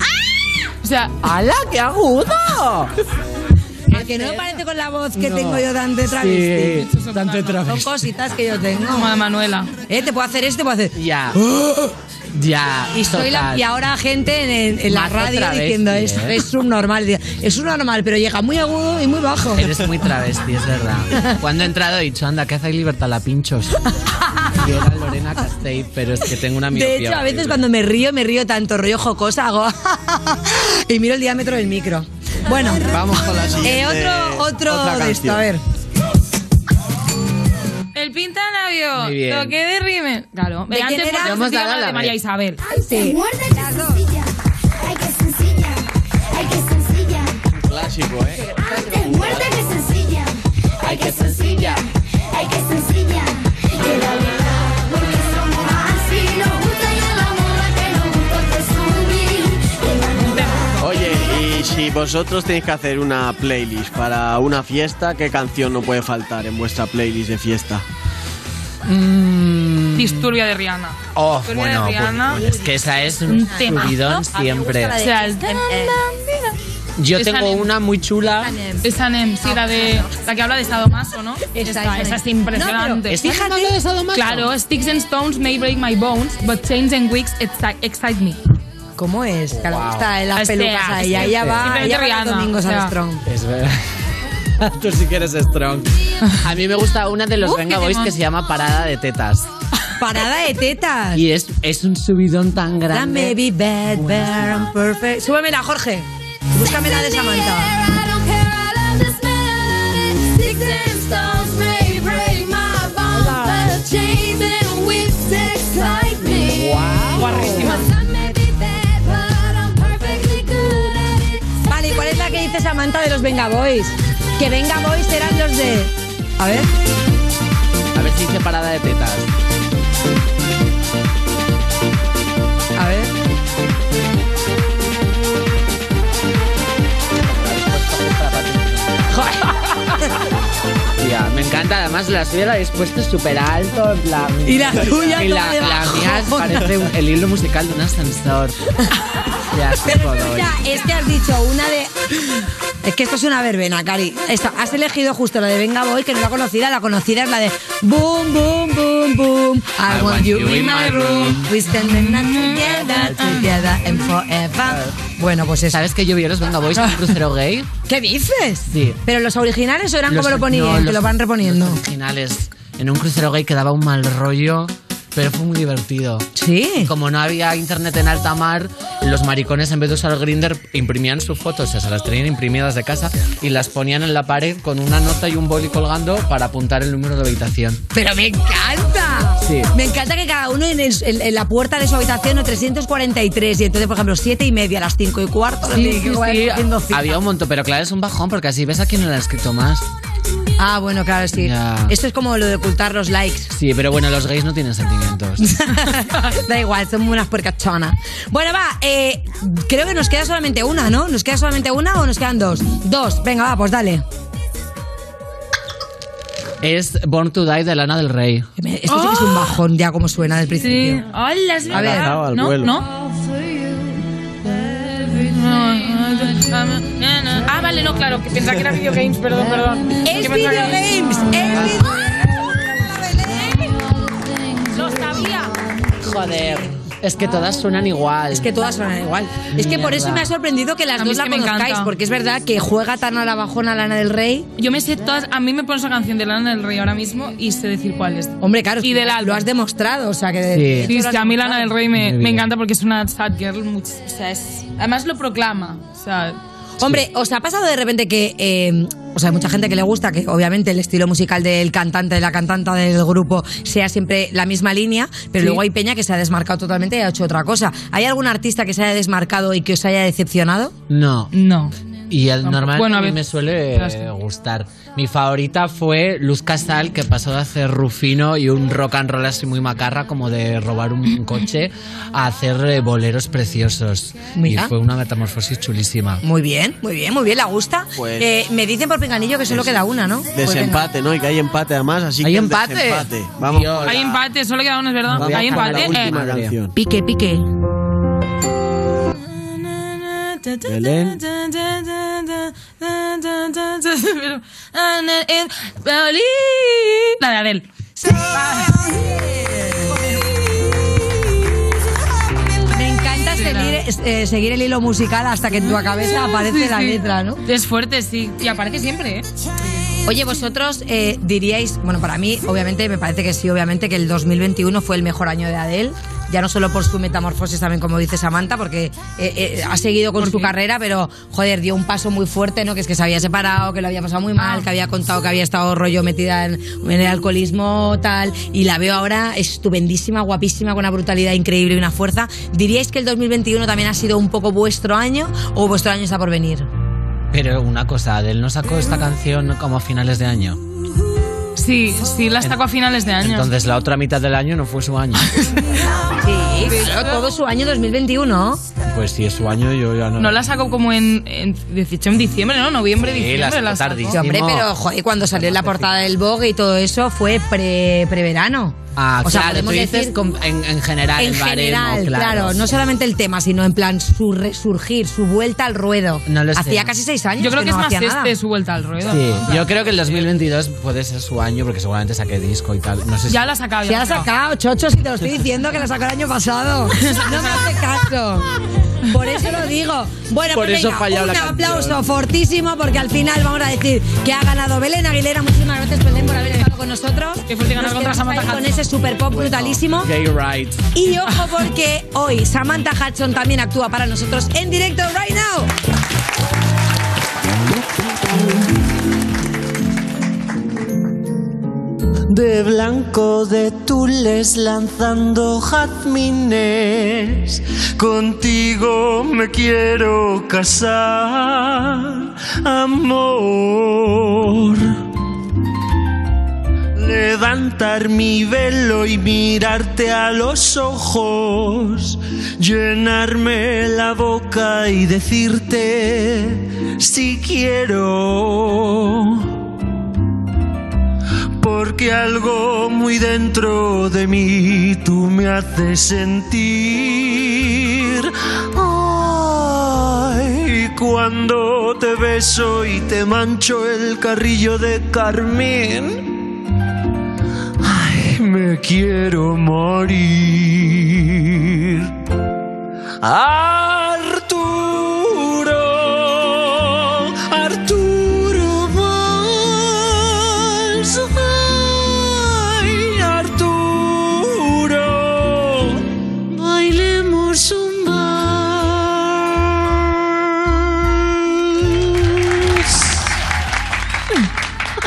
O sea, ¡Hala, qué agudo! <laughs> ¿A que no me parece con la voz que No. tengo yo tan de travesti? Sí, tan de travesti. Son cositas que yo tengo. Como de Manuela. ¿Eh? Te puedo hacer esto, te puedo hacer. Ya. Ya. Y soy la, y ahora gente en, en la radio travesti, diciendo es, ¿eh? es un normal. Digo, Es un normal, pero llega muy agudo y muy bajo. Eres muy travesti, es verdad. Cuando he entrado he dicho, anda, ¿qué hace Libertad la pinchos? Y era Lorena Castell, pero es que tengo una miopía. De hecho, a veces cuando me río, me río tanto rollo jocosa, hago <laughs> y miro el diámetro del micro. Bueno, Vamos con la siguiente. eh, otro, otro otra de esto, a ver. El pintanabio, Muy bien. de rime. Claro, ¿De antes era? porque Hemos se dado llama la de María. Isabel. Sí. Las dos. Ay, qué sencilla. Ay, qué sencilla. Clásico, ¿eh? Antes muerta que sencilla. Ay, qué sencilla. Ay, qué sencilla. Que la verdad, porque somos así. Nos gusta ya la moda que nos gusta presumir. Que la verdad. Oye, y si vosotros tenéis que hacer una playlist para una fiesta, ¿qué canción no puede faltar en vuestra playlist de fiesta? Mm, Disturbia de Rihanna. Oh, Disturbia bueno, de Rihanna. pues, es que esa es un subidón siempre. O sea, el- Yo tengo una muy chula. Esa Nem, sí, la de la que habla de Sadomaso, ¿no? Esa, esa, esa es impresionante. No, pero ¿Esta habla de Sadomaso? Claro, Sticks and Stones may break my bones, but chains and wigs excite, excite me. ¿Cómo es? Que le gusta en las pelucas a ella. Ella va, ella domingos o sea. al Strong. Es verdad. <laughs> Tú sí que eres strong. A mí me gusta una de los Uf, Venga Boys que se llama Parada de Tetas. Parada de tetas. Y es, es un subidón tan La grande. maybe bad, bad, and perfect. Súbemela, Jorge. Búscamela de Samantha. Me. Guarrísima. Bad. Vale, ¿y cuál es la que dice Samantha de los Venga Boys? Que Venga Boys eran los de. A ver. A ver si dice Parada de Tetas. A ver. Tía, me encanta. Además, la suya la habéis puesto súper alto. En plan, Y la tuya y la, mía parece un- el hilo musical de un ascensor. <laughs> Ya, Pero es que has dicho una de. Es que esto es una verbena, Cari. Esta- has elegido justo la de Venga Boy, que no la conocida. La conocida es la de Boom, boom, boom, boom. I, want you in my room. We stand the night together, together and forever. Bueno, pues esa. ¿Sabes que yo vi a los Venga Boys en un crucero gay? <laughs> ¿Qué dices? Sí. ¿Pero los originales o eran Los- como lo ponían? no, que los- lo van reponiendo. Los originales. En un crucero gay que daba un mal rollo, pero fue muy divertido. Sí. Como no había internet en alta mar, los maricones en vez de usar el grinder imprimían sus fotos, o sea, se las traían imprimidas de casa y las ponían en la pared con una nota y un boli colgando para apuntar el número de habitación. ¡Pero me encanta! Sí. Me encanta que cada uno en, el- en- en la puerta de su habitación, ¿no? 343. Y entonces, por ejemplo, 7 y media, a las 5 y cuarto. Sí, sí, sí. Había un montón, pero claro, es un bajón porque así ves a quién le ha escrito más. Ah, bueno, claro, sí. Ya. Esto es como lo de ocultar los likes. Sí, pero bueno, los gays no tienen sentimientos. <laughs> da igual, son unas puercachonas. Bueno, va, eh, creo que nos queda solamente una, ¿no? ¿Nos queda solamente una o nos quedan dos? Dos, venga, va, pues dale. es Born to Die de Lana del Rey. Esto sí que es un bajón ya como suena del Sí. principio. Hola, es A ver. verdad. al ¿No? vuelo. ¿No? Ah, vale, no, claro, que pensaba que era video games, perdón, perdón. Es video games, es ah. video... Lo sabía. Joder es que todas suenan igual. Es que todas suenan igual. Es que por eso me ha sorprendido que las A mí dos es la que me conozcáis, encanta. porque es verdad que juega tan a la bajona Lana del Rey. Yo me sé todas. A mí me pones una canción de Lana del Rey ahora mismo y sé decir cuál es. Hombre, claro, Y del álbum. lo has demostrado, o sea que... de- Sí, sí, has a mí Lana del Rey me, me encanta porque es una sad girl. much- o sea, es, además lo proclama. O sea, Hombre, ¿os ha pasado de repente que, eh, o sea, hay mucha gente que le gusta que obviamente el estilo musical del cantante, de la cantante del grupo sea siempre la misma línea, pero Sí. luego hay peña que se ha desmarcado totalmente y ha hecho otra cosa. ¿Hay algún artista que se haya desmarcado y que os haya decepcionado? No. No. Y el normal Bueno, a mí me suele es eh, gustar. Mi favorita fue Luz Casal, que pasó de hacer Rufino y un rock and roll así muy macarra, como de robar un <laughs> coche, a hacer eh, boleros preciosos. Mira. Y fue una metamorfosis chulísima. Muy bien, muy bien, muy bien, ¿la gusta? Pues- Eh, me dicen por pinganillo que solo queda una, ¿no? Pues. Desempate, ¿no? Y que hay empate además, así ¿Hay que empate? desempate. Vamos. hay empate, solo queda uno, es verdad. Hay empate. la eh. última canción. Pique, pique. Belén. La de Adele. Me encanta seguir, eh, seguir el hilo musical hasta que en tu cabeza aparece Sí, la sí. letra, ¿no? Es fuerte, sí. Y aparece siempre, ¿eh? Oye, vosotros eh, diríais, bueno, para mí, obviamente, me parece que sí, obviamente, que el 2021 fue el mejor año de Adele. Ya no solo por su metamorfosis, también como dice Samantha, porque eh, eh, ha seguido con su carrera, pero, joder, dio un paso muy fuerte, ¿no? Que es que se había separado, que lo había pasado muy mal, que había contado que había estado rollo metida en, en el alcoholismo, tal. Y la veo ahora estupendísima, guapísima, con una brutalidad increíble y una fuerza. ¿Diríais que el 2021 también ha sido un poco vuestro año o vuestro año está por venir? Pero una cosa, Adele no sacó esta canción como a finales de año. Sí, sí, la sacó a finales de año. Entonces la otra mitad del año no fue su año. <laughs> Sí, claro, todo su año 2021. Pues si es su año, yo ya no. No la sacó como en, en, dicho en diciembre, ¿no? Noviembre, Sí, diciembre. la sacó la sacó. tardísimo. Sí, hombre, pero joder, cuando salió en la portada del Vogue y todo eso fue pre preverano. Ah, o sea, claro, podemos tú dices decir con- en, en general, en el baremo, general, claro. no solamente el tema, sino en plan su resurgir, su vuelta al ruedo. No lo sé. Hacía casi seis años. Yo creo que, no es más hacía nada. este su vuelta al ruedo. Sí, yo creo que el 2022 puede ser su año porque seguramente saque disco y tal. No sé si- Ya la ha sacado. Ya la ha sacado, chocho, si te lo estoy diciendo que la sacó el año pasado. <laughs> No me hace caso. Por eso lo digo. Bueno, Por pues eso venga, un la canción. aplauso fortísimo porque al final vamos a decir que ha ganado Belén Aguilera. Muchísimas gracias, Belén, por haber estado con nosotros. Que fuerte ganar Nos contra Samantha ahí con Hudson. ese super pop brutalísimo. Gay right. Y ojo porque hoy Samantha Hudson también actúa para nosotros en directo right now. De blanco de tules lanzando jazmines, contigo me quiero casar, amor. Levantar mi velo y mirarte a los ojos, llenarme la boca y decirte si quiero porque algo muy dentro de mí tú me haces sentir. Ay, cuando te beso y te mancho el carrillo de carmín, ay, me quiero morir. Arturo,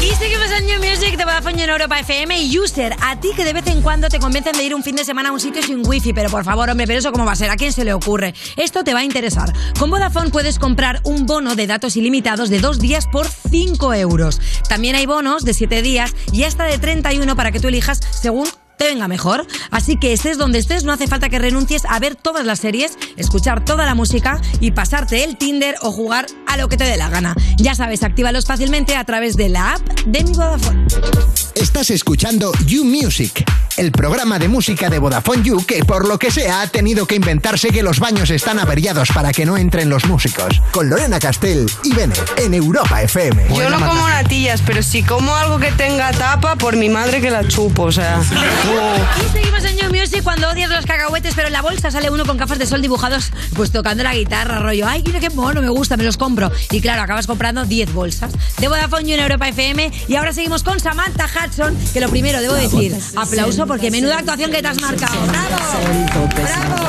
Y seguimos en New Music de Vodafone en Europa FM y User, a ti que de vez en cuando te convencen de ir un fin de semana a un sitio sin wifi, pero por favor, hombre, pero eso cómo va a ser, ¿a quién se le ocurre? Esto te va a interesar. Con Vodafone puedes comprar un bono de datos ilimitados de dos días por 5 euros. También hay bonos de 7 días y hasta de 31 para que tú elijas según te venga mejor. Así que estés donde estés, no hace falta que renuncies a ver todas las series, escuchar toda la música y pasarte el Tinder o jugar a lo que te dé la gana. Ya sabes, actívalos fácilmente a través de la app de mi Vodafone. Estás escuchando You Music, el programa de música de Vodafone You que por lo que sea ha tenido que inventarse que los baños están averiados para que no entren los músicos. Con Lorena Castell y Bennett en Europa FM. Yo no como natillas, pero si como algo que tenga tapa, por mi madre que la chupo, o sea. Y seguimos en New Music cuando odias los cacahuetes, pero en la bolsa sale uno con gafas de sol dibujados, pues tocando la guitarra, rollo, ay, mira qué mono, me gusta, me los compro. Y claro, acabas comprando 10 bolsas de Vodafone You en Europa FM. Y ahora seguimos con Samantha Hudson, que lo primero debo decir, aplauso porque menuda actuación que te has marcado. ¡Bravo! ¡Bravo!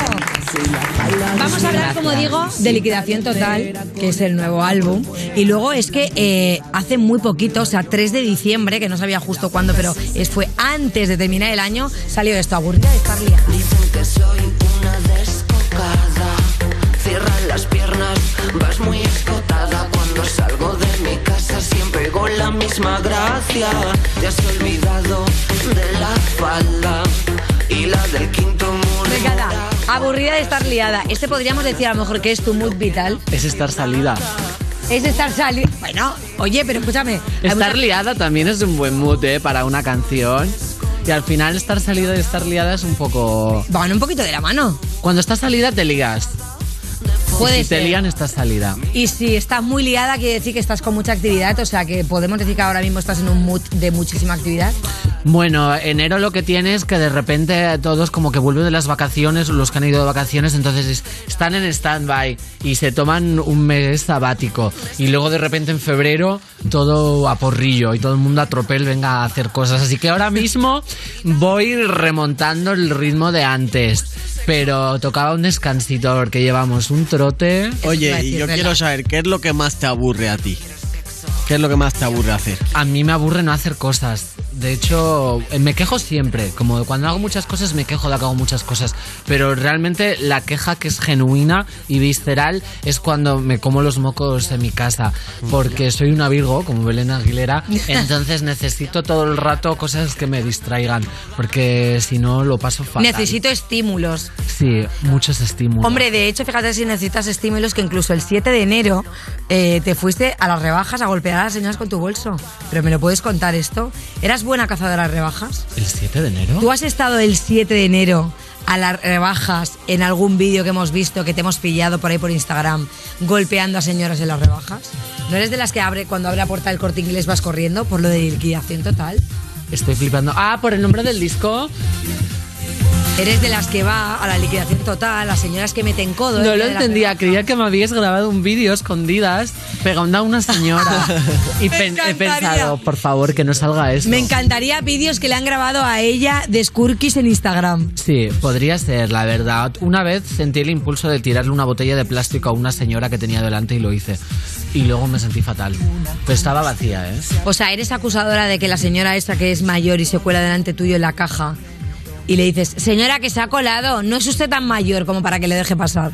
Vamos a hablar, como digo, de Liquidación Total, que es el nuevo álbum. Y luego es que eh, hace muy poquito, o sea, 3 de diciembre, que no sabía justo cuándo, pero fue antes de terminar el año, salió esto, aburrida de estar. Dicen que soy una descocada. Cierran las piernas, vas muy escotada. La misma gracia. Te has olvidado de la falda y la del quinto muro. Me encanta. Aburrida de estar liada. Este podríamos decir a lo mejor que es tu mood vital. Es estar salida. Es estar saliendo. Bueno, oye, pero escúchame. Estar mucha- liada también es un buen mood, ¿eh? Para una canción. Y al final estar salida y estar liada es un poco... Van un poquito de la mano. Cuando estás salida te ligas. Puede si te lían estás salida. Y si estás muy liada, quiere decir que estás con mucha actividad. O sea, que podemos decir que ahora mismo estás en un mood de muchísima actividad. Bueno, enero lo que tiene es que de repente todos como que vuelven de las vacaciones, los que han ido de vacaciones, entonces es- están en stand-by y se toman un mes sabático. Y luego de repente en febrero todo a porrillo y todo el mundo a tropel venga a hacer cosas. Así que ahora <laughs> mismo voy remontando el ritmo de antes. Pero tocaba un descansito porque llevamos un trote. Oye, y yo quiero saber, ¿qué es lo que más te aburre a ti? ¿Qué es lo que más te aburre hacer? A mí me aburre no hacer cosas. De hecho, eh, me quejo siempre. Como cuando hago muchas cosas, me quejo de que hago muchas cosas. Pero realmente la queja que es genuina y visceral es cuando me como los mocos en mi casa. Porque soy una Virgo, como Belén Aguilera. <laughs> Entonces necesito todo el rato cosas que me distraigan. Porque si no, lo paso fatal. Necesito estímulos. Sí, muchos estímulos. Hombre, de hecho, fíjate si necesitas estímulos que incluso el 7 de enero eh, te fuiste a las rebajas a golpear a las señoras con tu bolso. Pero me lo puedes contar esto. ¿Eras buena cazadora de rebajas? ¿El 7 de enero? ¿Tú has estado el 7 de enero a las rebajas en algún vídeo que hemos visto, que te hemos pillado por ahí por Instagram, golpeando a señoras en las rebajas? ¿No eres de las que abre cuando abre la puerta del corte inglés vas corriendo por lo de liquidación total? Estoy flipando. Ah, por el nombre del disco. Eres de las que va a la liquidación total, las señoras que meten codo. No ¿eh? lo de las entendía, creía que me habías grabado un vídeo escondidas pegando a una señora. <laughs> y he pensado, por favor, que no salga eso. Me encantaría vídeos que le han grabado a ella de Skurkis en Instagram. Sí, podría ser, la verdad. Una vez sentí el impulso de tirarle una botella de plástico a una señora que tenía delante y lo hice. Y luego me sentí fatal. Pero estaba vacía, ¿eh? O sea, eres acusadora de que la señora esa que es mayor y se cuela delante tuyo en la caja y le dices, señora que se ha colado, no es usted tan mayor como para que le deje pasar.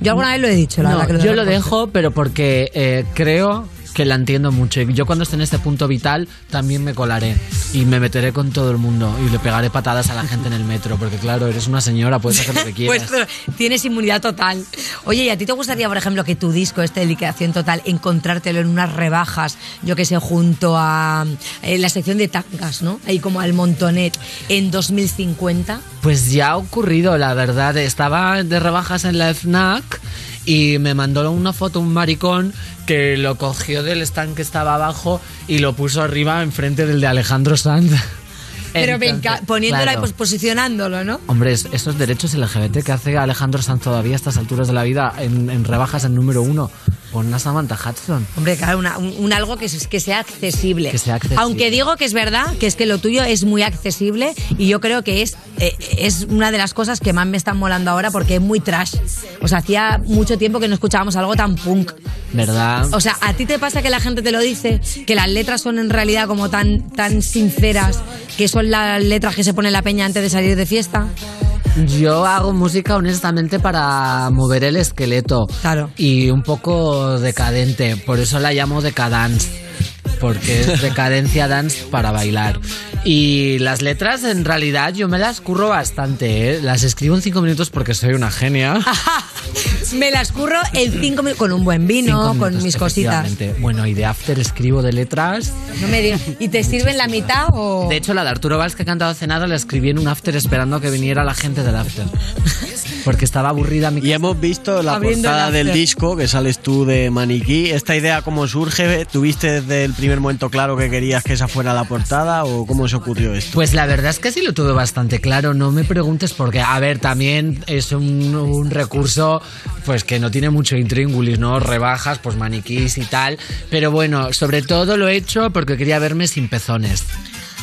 Yo alguna vez lo he dicho, la No, verdad. Que yo lo dejo, pero porque eh, creo que la entiendo mucho. Y yo cuando esté en este punto vital también me colaré y me meteré con todo el mundo y le pegaré patadas a la gente en el metro, porque claro, eres una señora, puedes hacer lo que quieras. Pues tienes inmunidad total. Oye, ¿y a ti te gustaría, por ejemplo, que tu disco, este de liquidación total, encontrártelo en unas rebajas, yo que sé, junto a eh, la sección de tangas, ¿no? Ahí como al Montonet, en 2050? Pues ya ha ocurrido, la verdad. Estaba de rebajas en la FNAC y me mandó una foto un maricón que lo cogió del stand que estaba abajo y lo puso arriba enfrente del de Alejandro Sanz. <laughs> Pero Entonces, ahí, claro. pues posicionándolo, ¿no? Hombre, es- esos derechos LGBT que hace Alejandro Sanz todavía a estas alturas de la vida en, en rebajas en número uno. Pon a Samantha Hudson. Hombre, claro, una- un, un algo que, que sea accesible. Que sea accesible. Aunque digo que es verdad, que es que lo tuyo es muy accesible y yo creo que es, eh, es una de las cosas que más me están molando ahora porque es muy trash. O sea, hacía mucho tiempo que no escuchábamos algo tan punk. ¿Verdad? O sea, ¿a ti te pasa que la gente te lo dice? Que las letras son en realidad como tan, tan sinceras, que son las letras que se pone la peña antes de salir de fiesta. Yo hago música honestamente para mover el esqueleto. Claro. Y un poco decadente. Por eso la llamo decadance. Porque es <laughs> decadencia dance para bailar. Y las letras, en realidad, yo me las curro bastante. ¿eh? Las escribo en cinco minutos porque soy una genia. <laughs> Me las curro en cinco minutos con un buen vino, con mis cositas. Bueno, y de after escribo de letras. No me digas. ¿Y te sirven la mitad o...? De hecho, la de Arturo Valls que he cantado hace nada la escribí en un after esperando a que viniera la gente del after. Porque estaba aburrida mi Y hemos visto la portada el del disco que sales tú de Maniquí. ¿Esta idea cómo surge? ¿Tuviste desde el primer momento claro que querías que esa fuera la portada o cómo se ocurrió esto? Pues la verdad es que sí lo tuve bastante claro, no me preguntes porque, a ver, también es un, un recurso pues que no tiene mucho intríngulis, ¿no? Rebajas, pues maniquís y tal, pero bueno, sobre todo lo he hecho porque quería verme sin pezones.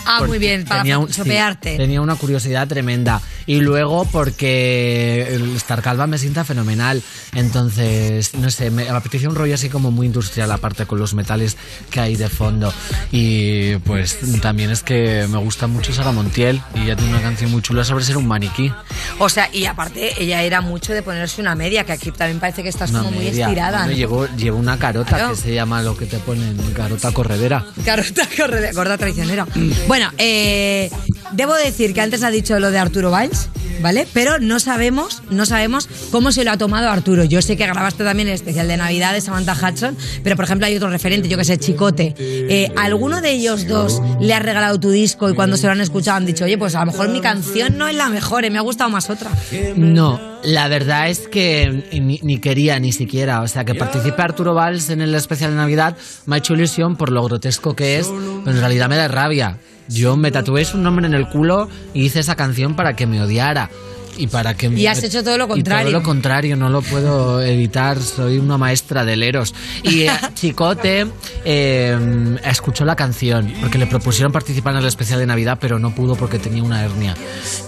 Ah, muy bien, para tenía un- sí, chopearte. tenía una curiosidad tremenda. Y luego porque el estar calva me sienta fenomenal. Entonces, no sé, me apetecía un rollo así como muy industrial, aparte con los metales que hay de fondo. Y pues también es que me gusta mucho Sara Montiel y ella tiene una canción muy chula sobre ser un maniquí. O sea, y aparte, ella era mucho de ponerse una media, que aquí también parece que estás Una como muy media. estirada. Bueno, ¿no? llevo, llevo una carota Claro. que se llama lo que te ponen, carota corredera. Carota corre- gorda traicionera. <clears throat> Bueno, eh, debo decir que antes ha dicho lo de Arturo Valls, ¿vale? Pero no sabemos, no sabemos cómo se lo ha tomado Arturo. Yo sé que grabaste también el especial de Navidad de Samantha Hudson, pero por ejemplo hay otro referente, yo que sé, Chicote. Eh, ¿Alguno de ellos dos le has regalado tu disco y cuando se lo han escuchado han dicho, oye, pues a lo mejor mi canción no es la mejor, eh, me ha gustado más otra? No, la verdad es que ni, ni quería ni siquiera. O sea, que participe Arturo Valls en el especial de Navidad me ha hecho ilusión por lo grotesco que es, pero en realidad me da rabia. Yo me tatué su nombre en el culo y hice esa canción para que me odiara. Y para que Y has hecho todo lo y contrario. todo lo contrario, no lo puedo evitar, soy una maestra de leros. Y eh, <laughs> Chicote eh, escuchó la canción, porque le propusieron participar en el especial de Navidad, pero no pudo porque tenía una hernia.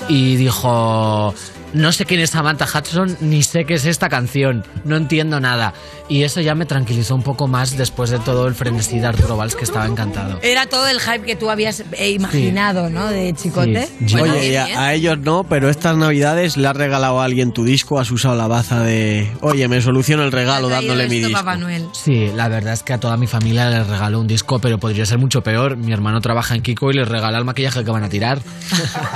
Y dijo, no sé quién es Samantha Hudson, ni sé qué es esta canción, no entiendo nada. Y eso ya me tranquilizó un poco más después de todo el frenesí de Arturo Valls, que estaba encantado. Era todo el hype que tú habías eh, imaginado, ¿no? De Chicote. Sí. Bueno, Oye, bien, a, ellos no, pero estas navidades le has regalado a alguien tu disco, has usado la baza de, oye, me soluciono el regalo dándole mi esto, disco. Papá Noel. Sí, la verdad es que a toda mi familia les regaló un disco, pero podría ser mucho peor. Mi hermano trabaja en Kiko y les regala el maquillaje que van a tirar.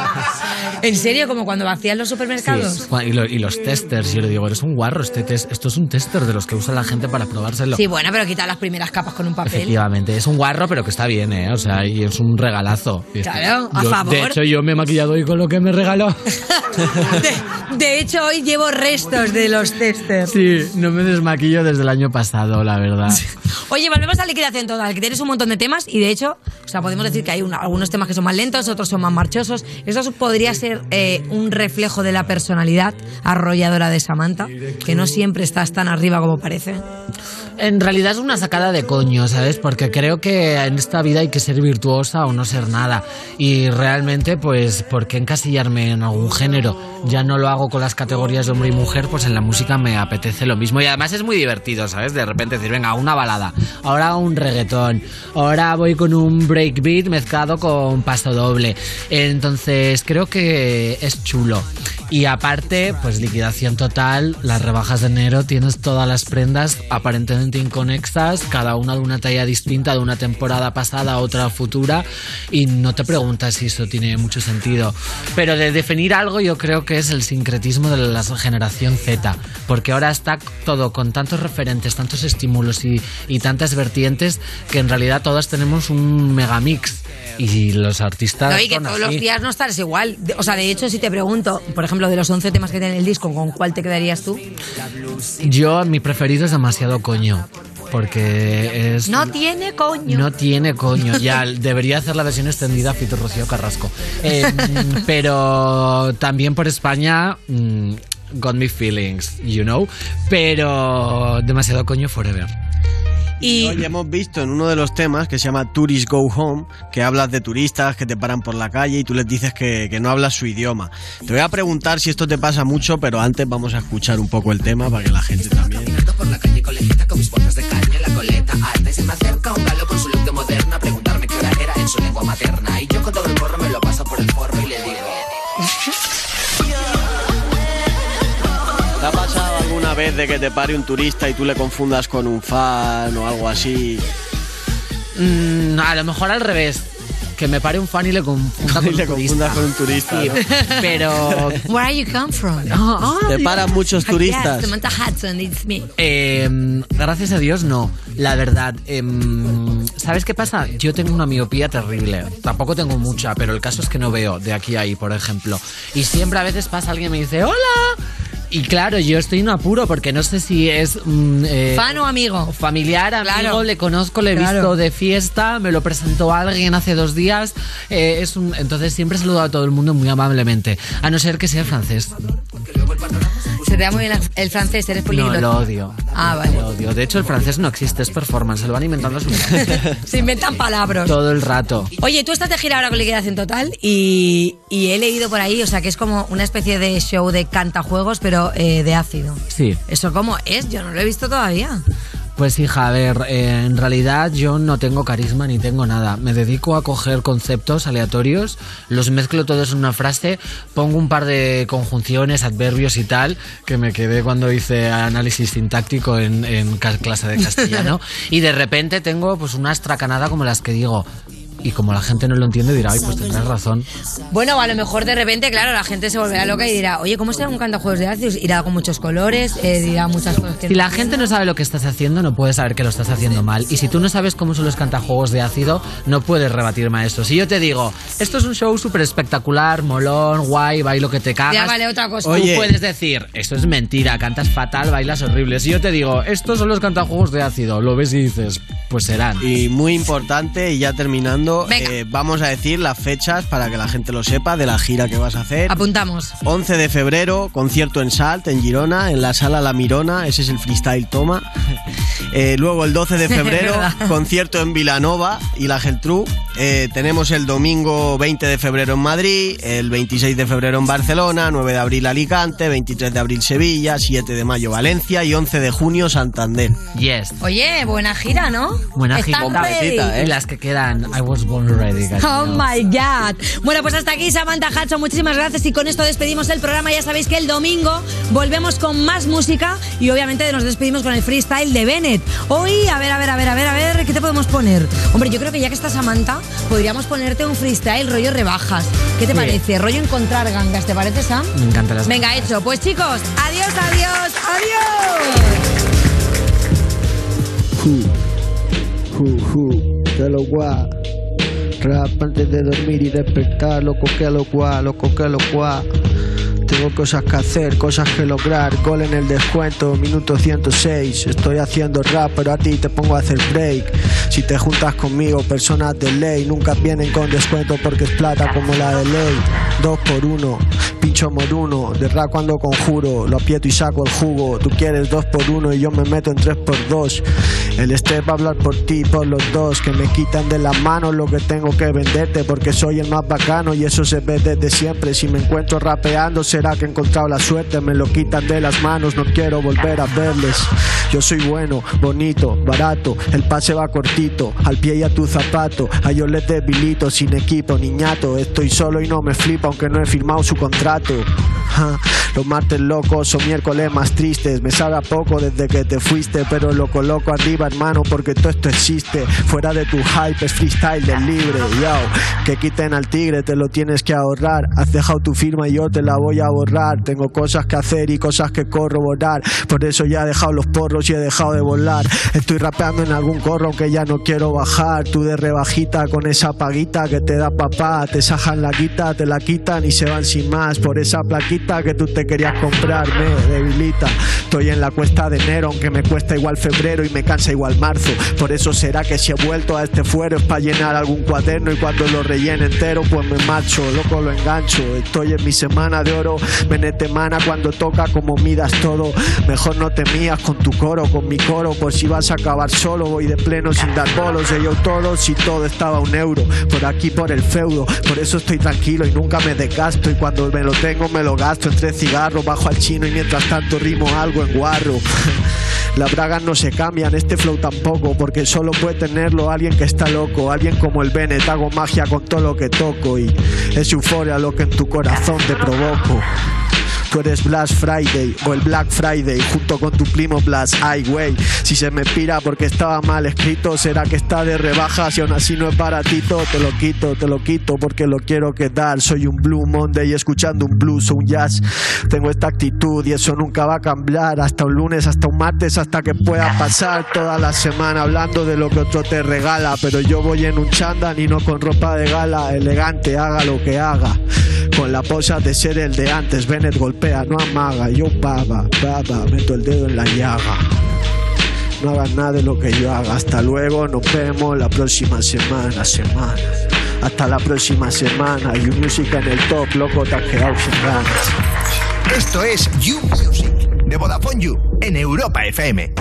<laughs> ¿En serio? Como cuando vacían los supermercados. Sí, y, lo- y los testers, yo le digo, eres un guarro, este tes- esto es un tester de los que usa la gente para probárselo. Sí, bueno, pero quita las primeras capas con un papel. Efectivamente, es un guarro, pero que está bien, ¿eh? O sea, y es un regalazo. Claro, a yo- favor. De hecho, yo me he maquillado hoy con lo que me regaló. <laughs> De hecho, hoy llevo restos de los testers. Sí, no me desmaquillo desde el año pasado, la verdad. <laughs> Oye, volvemos a liquidación total, que tienes un montón de temas y de hecho, o sea, podemos decir que hay una- algunos temas que son más lentos, otros son más marchosos. Eso podría ser eh, un reflejo de la personalidad arrolladora de Samantha, que no siempre estás tan arriba como parece. En realidad es una sacada de coño, ¿sabes? Porque creo que en esta vida hay que ser virtuosa o no ser nada. Y realmente, pues, ¿por qué encasillarme en algún género? Ya no lo hago con las categorías de hombre y mujer, pues en la música me apetece lo mismo. Y además es muy divertido, ¿sabes? De repente decir, venga, una balada, ahora un reggaetón, ahora voy con un breakbeat mezclado con paso doble. Entonces, creo que es chulo. Aparte, pues liquidación total, las rebajas de enero, tienes todas las prendas aparentemente inconexas, cada una de una talla distinta, de una temporada pasada a otra futura, y no te preguntas si eso tiene mucho sentido. Pero de definir algo yo creo que es el sincretismo de la generación Z, porque ahora está todo con tantos referentes, tantos estímulos y, y tantas vertientes, que en realidad todas tenemos un megamix. Y los artistas... No, y que todos así. los días no estás igual. O sea, de hecho, si te pregunto, por ejemplo, de los 11 temas que tiene el disco, ¿con cuál te quedarías tú? Yo, mi preferido es demasiado coño. Porque es. No tiene coño. No tiene coño. Ya debería hacer la versión extendida a Fito Rocío Carrasco. Eh, <laughs> pero también por España. mm, Got me feelings, you know. Pero demasiado coño forever. Y hoy hemos visto en uno de los temas que se llama Tourist Go Home, que hablas de turistas que te paran por la calle y tú les dices que, que no hablas su idioma. Te voy a preguntar si esto te pasa mucho, pero antes vamos a escuchar un poco el tema para que la gente también. por la calle coleguita con mis botas de caña en la coleta alta y se me acerca un galo con su look de moderna a preguntarme qué hora era en su lengua materna y yo con todo el alguna vez de que te pare un turista y tú le confundas con un fan o algo así? Mm, a lo mejor al revés. que me pare un fan y le confunda <laughs> con Y le un turista. con un turista, Sí, ¿no? <laughs> pero Where are you come from? <laughs> Te paran muchos turistas. Yes, Samantha Hudson, it's me. Eh, gracias a Dios no, la verdad. em, ¿Sabes qué pasa? Yo tengo una miopía terrible. Tampoco tengo mucha, pero el caso es que no veo de aquí a ahí, por ejemplo. Y siempre a veces pasa alguien y me dice, ¡Hola! Y claro, yo estoy en un apuro porque no sé si es... mm, eh, ¿Fan o amigo? Familiar, amigo, Claro. le conozco, le he Claro. visto de fiesta, me lo presentó alguien hace dos días. eh, es un, entonces siempre saludo a todo el mundo muy amablemente, a no ser que sea francés. Se te da muy bien el francés, eres No, políglota. lo odio. Ah, vale. Lo odio. De hecho, el francés no existe, es performance, se lo van inventando a su <laughs> Se inventan palabras. todo el rato. Oye, tú estás de gira ahora con Liquidación Total y, y he leído por ahí, o sea, que es como una especie de show de cantajuegos, pero eh, de ácido. Sí. ¿Eso cómo es? Yo no lo he visto todavía. Pues hija, a ver, eh, en realidad yo no tengo carisma ni tengo nada. Me dedico a coger conceptos aleatorios, los mezclo todos en una frase, pongo un par de conjunciones, adverbios y tal, que me quedé cuando hice análisis sintáctico en, clase de castellano, <laughs> y de repente tengo pues una estracanada como las que digo. Y como la gente no lo entiende, dirá, ay, pues tendrás razón. Bueno, a lo mejor de repente, claro, la gente se volverá loca y dirá, oye, ¿cómo será un cantajuegos de ácido? Irá con muchos colores, eh, dirá muchas cosas que Si no la gente no sabe lo que estás haciendo, no puedes saber que lo estás haciendo mal. Y si tú no sabes cómo son los cantajuegos de ácido, no puedes rebatirme a esto. Si yo te digo, esto es un show súper espectacular, molón, guay, bailo que te cagas. Ya vale otra cosa. Tú Oye. puedes decir, esto es mentira, cantas fatal, bailas horrible. Si yo te digo, estos son los cantajuegos de ácido, lo ves y dices, pues serán. Y muy importante, y ya terminando, Eh, vamos a decir las fechas para que la gente lo sepa de la gira que vas a hacer. Apuntamos. 11 de febrero, concierto en Salt, en Girona, en la sala La Mirona, ese es el freestyle toma. <laughs> Eh, luego el 12 de febrero, concierto en Vilanova y la Geltrú. Eh, tenemos el domingo 20 de febrero en Madrid, el 26 de febrero en Barcelona, 9 de abril Alicante, 23 de abril Sevilla, 7 de mayo Valencia y 11 de junio Santander. Yes. Oye, buena gira, ¿no? Buena gira. Y las que quedan, I was born ready. Oh my god. Bueno, pues hasta aquí Samantha Hudson, muchísimas gracias y con esto despedimos el programa. Ya sabéis que el domingo volvemos con más música y obviamente nos despedimos con el freestyle de Bennett. Hoy, a ver, a ver, a ver, a ver, a ver, ¿qué te podemos poner? Hombre, yo creo que ya que está Samantha, podríamos ponerte un freestyle rollo rebajas. ¿Qué te Sí. parece? Rollo encontrar gangas, ¿te parece, Sam? Me encantan las Venga, hecho. Pues chicos, adiós, adiós, adiós. Ju, ju, que lo guá. Rap antes de dormir y despertar, loco que lo guá, loco que lo guá. Tengo cosas que hacer, cosas que lograr. Gol en el descuento, minuto 106. Estoy haciendo rap, pero a ti te pongo a hacer break. Si te juntas conmigo, personas de ley nunca vienen con descuento porque es plata como la de ley. Dos por uno, pincho moruno. De rap cuando conjuro, lo aprieto y saco el jugo. Tú quieres dos por uno y yo me meto en tres por dos. El step va a hablar por ti, por los dos. Que me quitan de las manos lo que tengo que venderte porque soy el más bacano y eso se ve desde siempre. Si me encuentro rapeando, será que he encontrado la suerte. Me lo quitan de las manos, no quiero volver a verles. Yo soy bueno, bonito, barato. El pase va cortito, al pie y a tu zapato. A yo les debilito, sin equipo, niñato. Estoy solo y no me flipa, aunque no he firmado su contrato. Los martes locos o miércoles más tristes. Me sabe a poco desde que te fuiste, pero lo coloco arriba, hermano, porque todo esto existe. Fuera de tu hype es freestyle del libre. Yo, que quiten al tigre, te lo tienes que ahorrar. Has dejado tu firma y yo te la voy a borrar. Tengo cosas que hacer y cosas que corroborar. Por eso ya he dejado los porros y he dejado de volar. Estoy rapeando en algún corro aunque ya no quiero bajar. Tú de rebajita con esa paguita que te da papá. Te sajan la guita, te la quitan y se van sin más. Por esa plaquita que tú te querías comprar, me debilita. Estoy en la cuesta de enero, aunque me cuesta igual febrero y me cansa igual marzo. Por eso será que si he vuelto a este fuero es para llenar algún cuaderno y cuando lo rellene entero pues me marcho, loco lo engancho. Estoy en mi semana de oro, venete mana cuando toca como midas todo. Mejor no te mías con tu coro, con mi coro, por si vas a acabar solo. Voy de pleno sin dar bolos, de yo todo, si todo estaba un euro. Por aquí por el feudo, por eso estoy tranquilo y nunca me desgasto. Y cuando me lo tengo me lo gasto entre cigarros, bajo al chino y mientras tanto rimo algo en guarro. <laughs> Las bragas no se cambian, este flow tampoco, porque solo puede tenerlo alguien que está loco, alguien como el Bennett, hago magia con todo lo que toco y es euforia lo que en tu corazón te provoco. Eres Blast Friday o el Black Friday junto con tu primo Blast Highway. Si se me pira porque estaba mal escrito, será que está de rebajas y aún así no es baratito. Te lo quito, te lo quito porque lo quiero quedar. Soy un Blue Monday escuchando un blues o un jazz. Tengo esta actitud y eso nunca va a cambiar. Hasta un lunes, hasta un martes, hasta que pueda pasar toda la semana hablando de lo que otro te regala. Pero yo voy en un chándal y no con ropa de gala. Elegante, haga lo que haga. Con la posa de ser el de antes. Bennett golpea, no amaga. Yo baba, baba, meto el dedo en la llaga. No hagas nada de lo que yo haga. Hasta luego, nos vemos la próxima semana, semana. Hasta la próxima semana. You Music en el top, loco, te has sin ganas. Esto es You Music de Vodafone You en Europa FM.